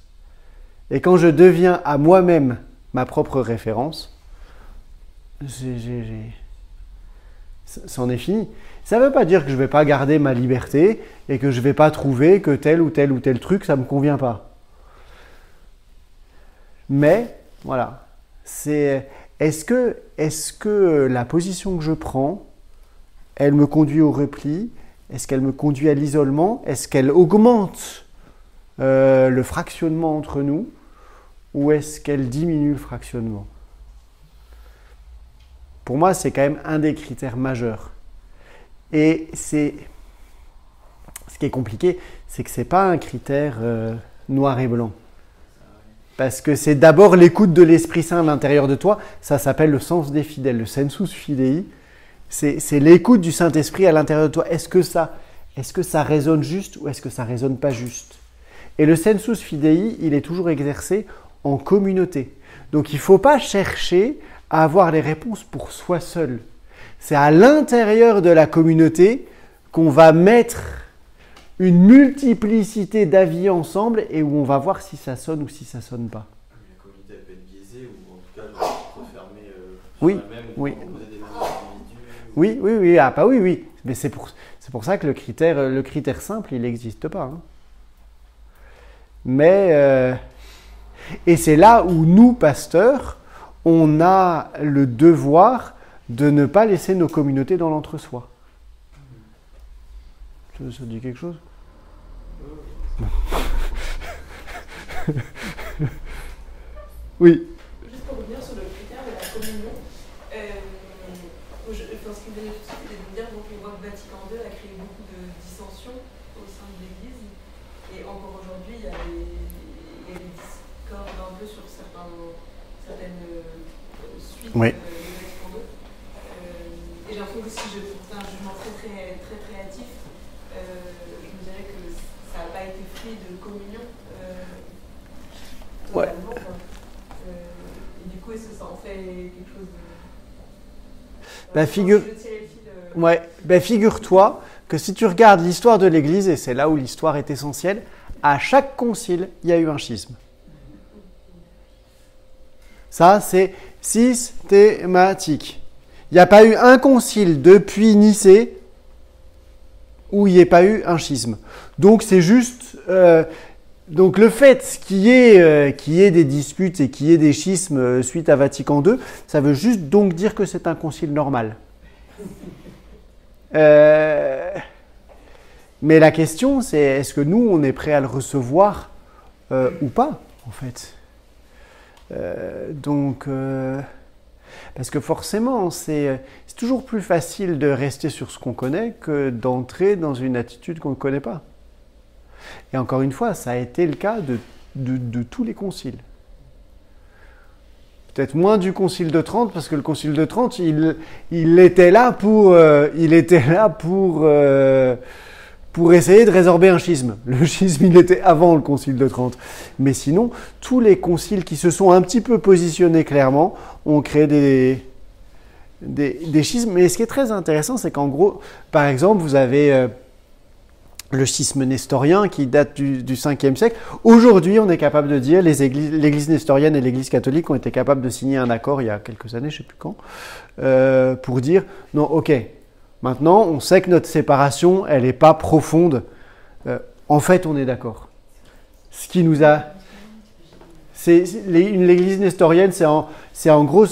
Speaker 3: Et quand je deviens à moi-même ma propre référence, c'en est fini. Ça ne veut pas dire que je ne vais pas garder ma liberté et que je ne vais pas trouver que tel ou tel ou tel truc, ça ne me convient pas. Mais, voilà, c'est est-ce que, est que la position que je prends, elle me conduit au repli? Est-ce qu'elle me conduit à l'isolement? Est-ce qu'elle augmente euh, le fractionnement entre nous? Ou est-ce qu'elle diminue le fractionnement? Pour moi, c'est quand même un des critères majeurs. Et c'est ce qui est compliqué, c'est que c'est pas un critère euh, noir et blanc. Parce que c'est d'abord l'écoute de l'Esprit Saint à l'intérieur de toi. Ça s'appelle le sens des fidèles, le sensus fidei. C'est c'est l'écoute du Saint-Esprit à l'intérieur de toi. Est-ce que ça, est-ce que ça résonne juste ou est-ce que ça résonne pas juste? Et le sensus fidei, il est toujours exercé en communauté. Donc il ne faut pas chercher à avoir les réponses pour soi seul. C'est à l'intérieur de la communauté qu'on va mettre une multiplicité d'avis ensemble et où on va voir si ça sonne ou si ça sonne pas.
Speaker 8: La communauté elle peut être biaisée ou en tout cas genre, refermée euh,
Speaker 3: Oui, oui.
Speaker 8: des.
Speaker 3: Oui, oui, oui, ah bah oui, oui. Mais c'est pour, c'est pour ça que le critère, le critère simple, il n'existe pas. hein. Mais, euh, et c'est là où nous, pasteurs, on a le devoir de ne pas laisser nos communautés dans l'entre-soi. Ça, dit quelque chose? [LAUGHS] Oui.
Speaker 2: Juste pour revenir sur le critère de la communion, euh, je, enfin, ce qui me venait tout de suite, c'était de me dire donc, on voit que Vatican II a créé beaucoup de dissensions au sein de l'Église. Et encore aujourd'hui, il y a des, il y a des discordes un peu sur certains, certaines euh, suites
Speaker 3: Oui.
Speaker 2: euh, et j'ai l'impression que si je fais un jugement très, très, très, hâtif, euh, je me dirais que ça n'a pas été fruit de communion. Euh,
Speaker 3: Ouais.
Speaker 2: et du coup, est-ce que ça en fait quelque chose de. Enfin,
Speaker 3: figure- Ouais, ben figure-toi que si tu regardes l'histoire de l'Église, et c'est là où l'histoire est essentielle, à chaque concile, il y a eu un schisme. Ça, c'est systématique. Il n'y a pas eu un concile depuis Nicée où il n'y ait pas eu un schisme. Donc c'est juste, euh, donc le fait qu'il y, ait, euh, qu'il y ait des disputes et qu'il y ait des schismes euh, suite à Vatican II, ça veut juste donc dire que c'est un concile normal. Mais la question, c'est est-ce que nous, on est prêt à le recevoir ou pas, en fait? Euh, Donc, euh, parce que forcément, c'est c'est toujours plus facile de rester sur ce qu'on connaît que d'entrer dans une attitude qu'on ne connaît pas. Et encore une fois, ça a été le cas de, de- de tous les conciles. Peut-être moins du concile de Trente, parce que le concile de Trente, il, il était là pour, euh, il était là pour, euh, pour essayer de résorber un schisme. [LAUGHS] Le schisme, il était avant le concile de Trente. Mais sinon, tous les conciles qui se sont un petit peu positionnés clairement ont créé des, schismes. Mais ce qui est très intéressant, c'est qu'en gros, par exemple, vous avez euh, le schisme nestorien qui date du, du 5e siècle. Aujourd'hui, on est capable de dire, l'Église nestorienne et l'Église catholique ont été capables de signer un accord il y a quelques années, je ne sais plus quand, euh, pour dire, non, ok, maintenant, on sait que notre séparation, elle n'est pas profonde. Euh, en fait, on est d'accord. Ce qui nous a... L'Église nestorienne, c'est en, gros,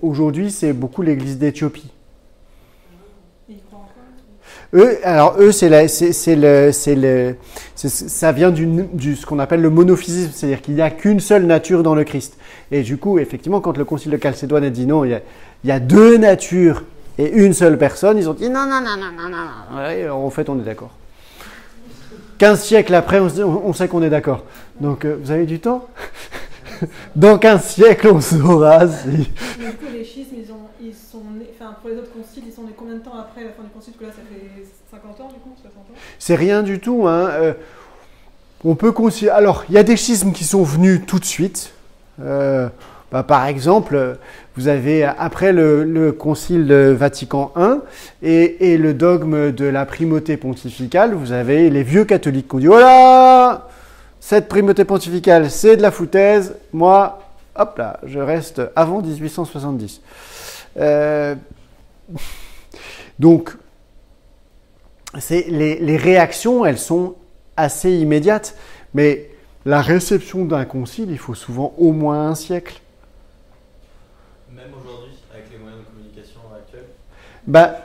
Speaker 3: aujourd'hui, c'est beaucoup l'Église d'Éthiopie. Eux, alors eux, c'est ça vient du, du ce qu'on appelle le monophysisme, c'est-à-dire qu'il n'y a qu'une seule nature dans le Christ. Et du coup, effectivement, quand le Concile de Chalcédoine a dit non, il y a deux natures et une seule personne, ils ont dit non, non, non, non, non, non. Ouais, en fait, on est d'accord. 15 siècles après, on, sait qu'on est d'accord. Donc, euh, vous avez du temps? [LAUGHS] Dans 15 siècles, on saura si...
Speaker 5: Mais du coup, les schismes, ils, ont, ils sont nés, enfin, pour les autres conciles, ils sont nés combien de temps après la fin du concile? Parce que là, ça fait 50 ans, du coup, 60 ans
Speaker 3: C'est rien du tout. Hein. euh, on peut considérer. Alors, il y a des schismes qui sont venus tout de suite. Euh, bah, par exemple, euh, vous avez après le, le concile Vatican I et, le dogme de la primauté pontificale, vous avez les vieux catholiques qui ont dit voilà, cette primauté pontificale, c'est de la foutaise. Moi, hop là, je reste avant 1870. Euh, donc, les réactions, elles sont assez immédiates, mais la réception d'un concile, il faut souvent au moins un siècle.
Speaker 8: Même aujourd'hui, avec les moyens de communication actuels.
Speaker 3: Bah,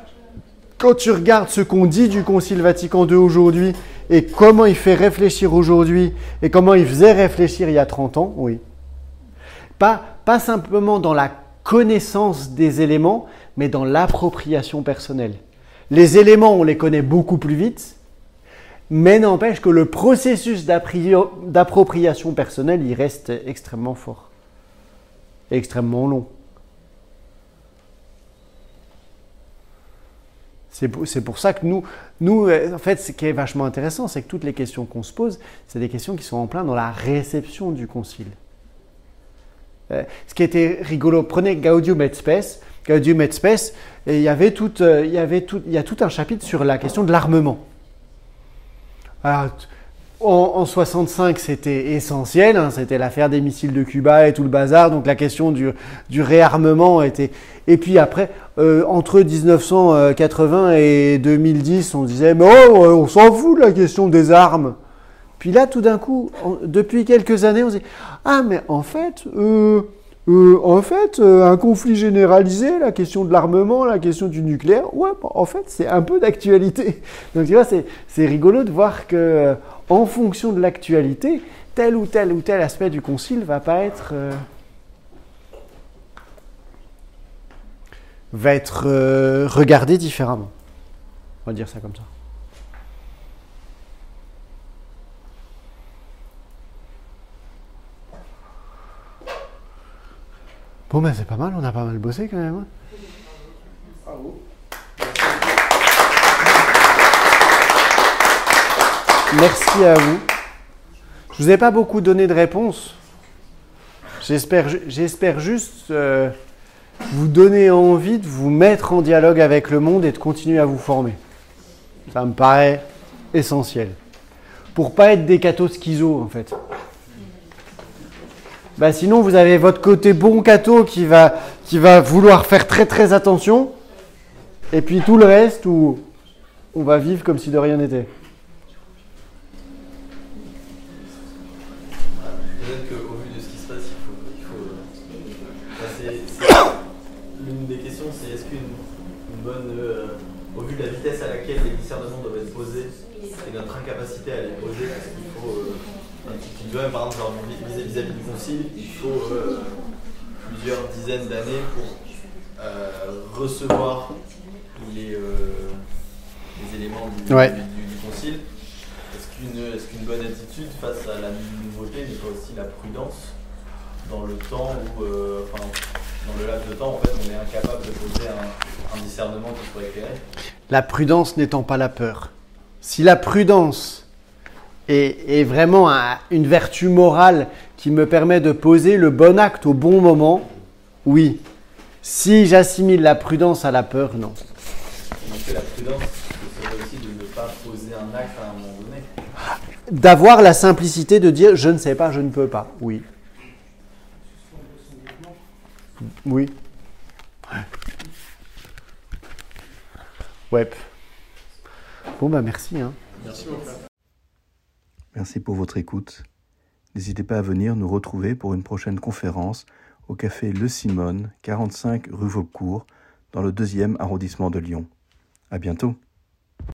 Speaker 3: quand tu regardes ce qu'on dit du Concile Vatican II aujourd'hui et comment il fait réfléchir aujourd'hui et comment il faisait réfléchir il y a 30 ans, oui. Pas, pas simplement dans la connaissance des éléments, mais dans l'appropriation personnelle. Les éléments, on les connaît beaucoup plus vite, mais n'empêche que le processus d'appropriation personnelle, il reste extrêmement fort, et extrêmement long. C'est pour, ça que nous, nous, euh, en fait, ce qui est vachement intéressant, c'est que toutes les questions qu'on se pose, c'est des questions qui sont en plein dans la réception du concile. Euh, ce qui était rigolo, prenez Gaudium et Spes. Gaudium et Spes, et il y avait tout, euh, il y avait tout, il y a tout un chapitre sur la question de l'armement. En, en 65, c'était essentiel, hein, c'était l'affaire des missiles de Cuba et tout le bazar, donc la question du, réarmement était. Et puis après, euh, entre 1980 et 2010, on disait, mais oh, euh, on s'en fout de la question des armes. Puis là, tout d'un coup, depuis quelques années, on se dit, ah, mais en fait, euh, euh, en fait, euh, un conflit généralisé, la question de l'armement, la question du nucléaire, ouais, en fait, c'est un peu d'actualité. [LAUGHS] Donc tu vois, c'est, rigolo de voir que, euh, en fonction de l'actualité, tel ou tel ou tel aspect du concile va pas être, va être regardé différemment. On va dire ça comme ça. Bon ben c'est pas mal, on a pas mal bossé quand même. hein. Merci à vous. Je vous ai pas beaucoup donné de réponses. J'espère juste euh, vous donner envie de vous mettre en dialogue avec le monde et de continuer à vous former. Ça me paraît essentiel. Pour pas être des cathos schizo en fait bah sinon vous avez votre côté bon cato qui va, qui va vouloir faire très très attention, et puis tout le reste où on va vivre comme si de rien n'était.
Speaker 8: Peut-être qu'au vu de ce qui se passe, il faut. Il euh, L'une des questions, c'est est-ce qu'une bonne. Euh, au vu de la vitesse à laquelle les discernements doivent être posés et notre incapacité à les poser, est-ce qu'il faut. Euh, un petit, par exemple, il faut euh, plusieurs dizaines d'années pour euh, recevoir les, euh, les éléments du,
Speaker 3: Ouais.
Speaker 8: du- du- du concile. Est-ce qu'une est bonne attitude face à la nouveauté n'est pas aussi la prudence dans le temps où, enfin, dans le laps de temps, en fait, on est incapable de poser un, un discernement qui soit éclairé?
Speaker 3: La prudence n'étant pas la peur. Si la prudence est, est vraiment un- une vertu morale qui me permet de poser le bon acte au bon moment, oui. Si j'assimile la prudence à la peur, non.
Speaker 8: La prudence, ce serait aussi de ne pas poser un acte à un moment donné
Speaker 3: D'avoir la simplicité de dire je ne sais pas, je ne peux pas. Oui. Oui. Ouais. Bon bah merci. Hein.
Speaker 10: Merci mon frère.
Speaker 1: Merci pour votre écoute. N'hésitez pas à venir nous retrouver pour une prochaine conférence au café Le Simone, 45 rue Vaucourt, dans le deuxième arrondissement de Lyon. À bientôt.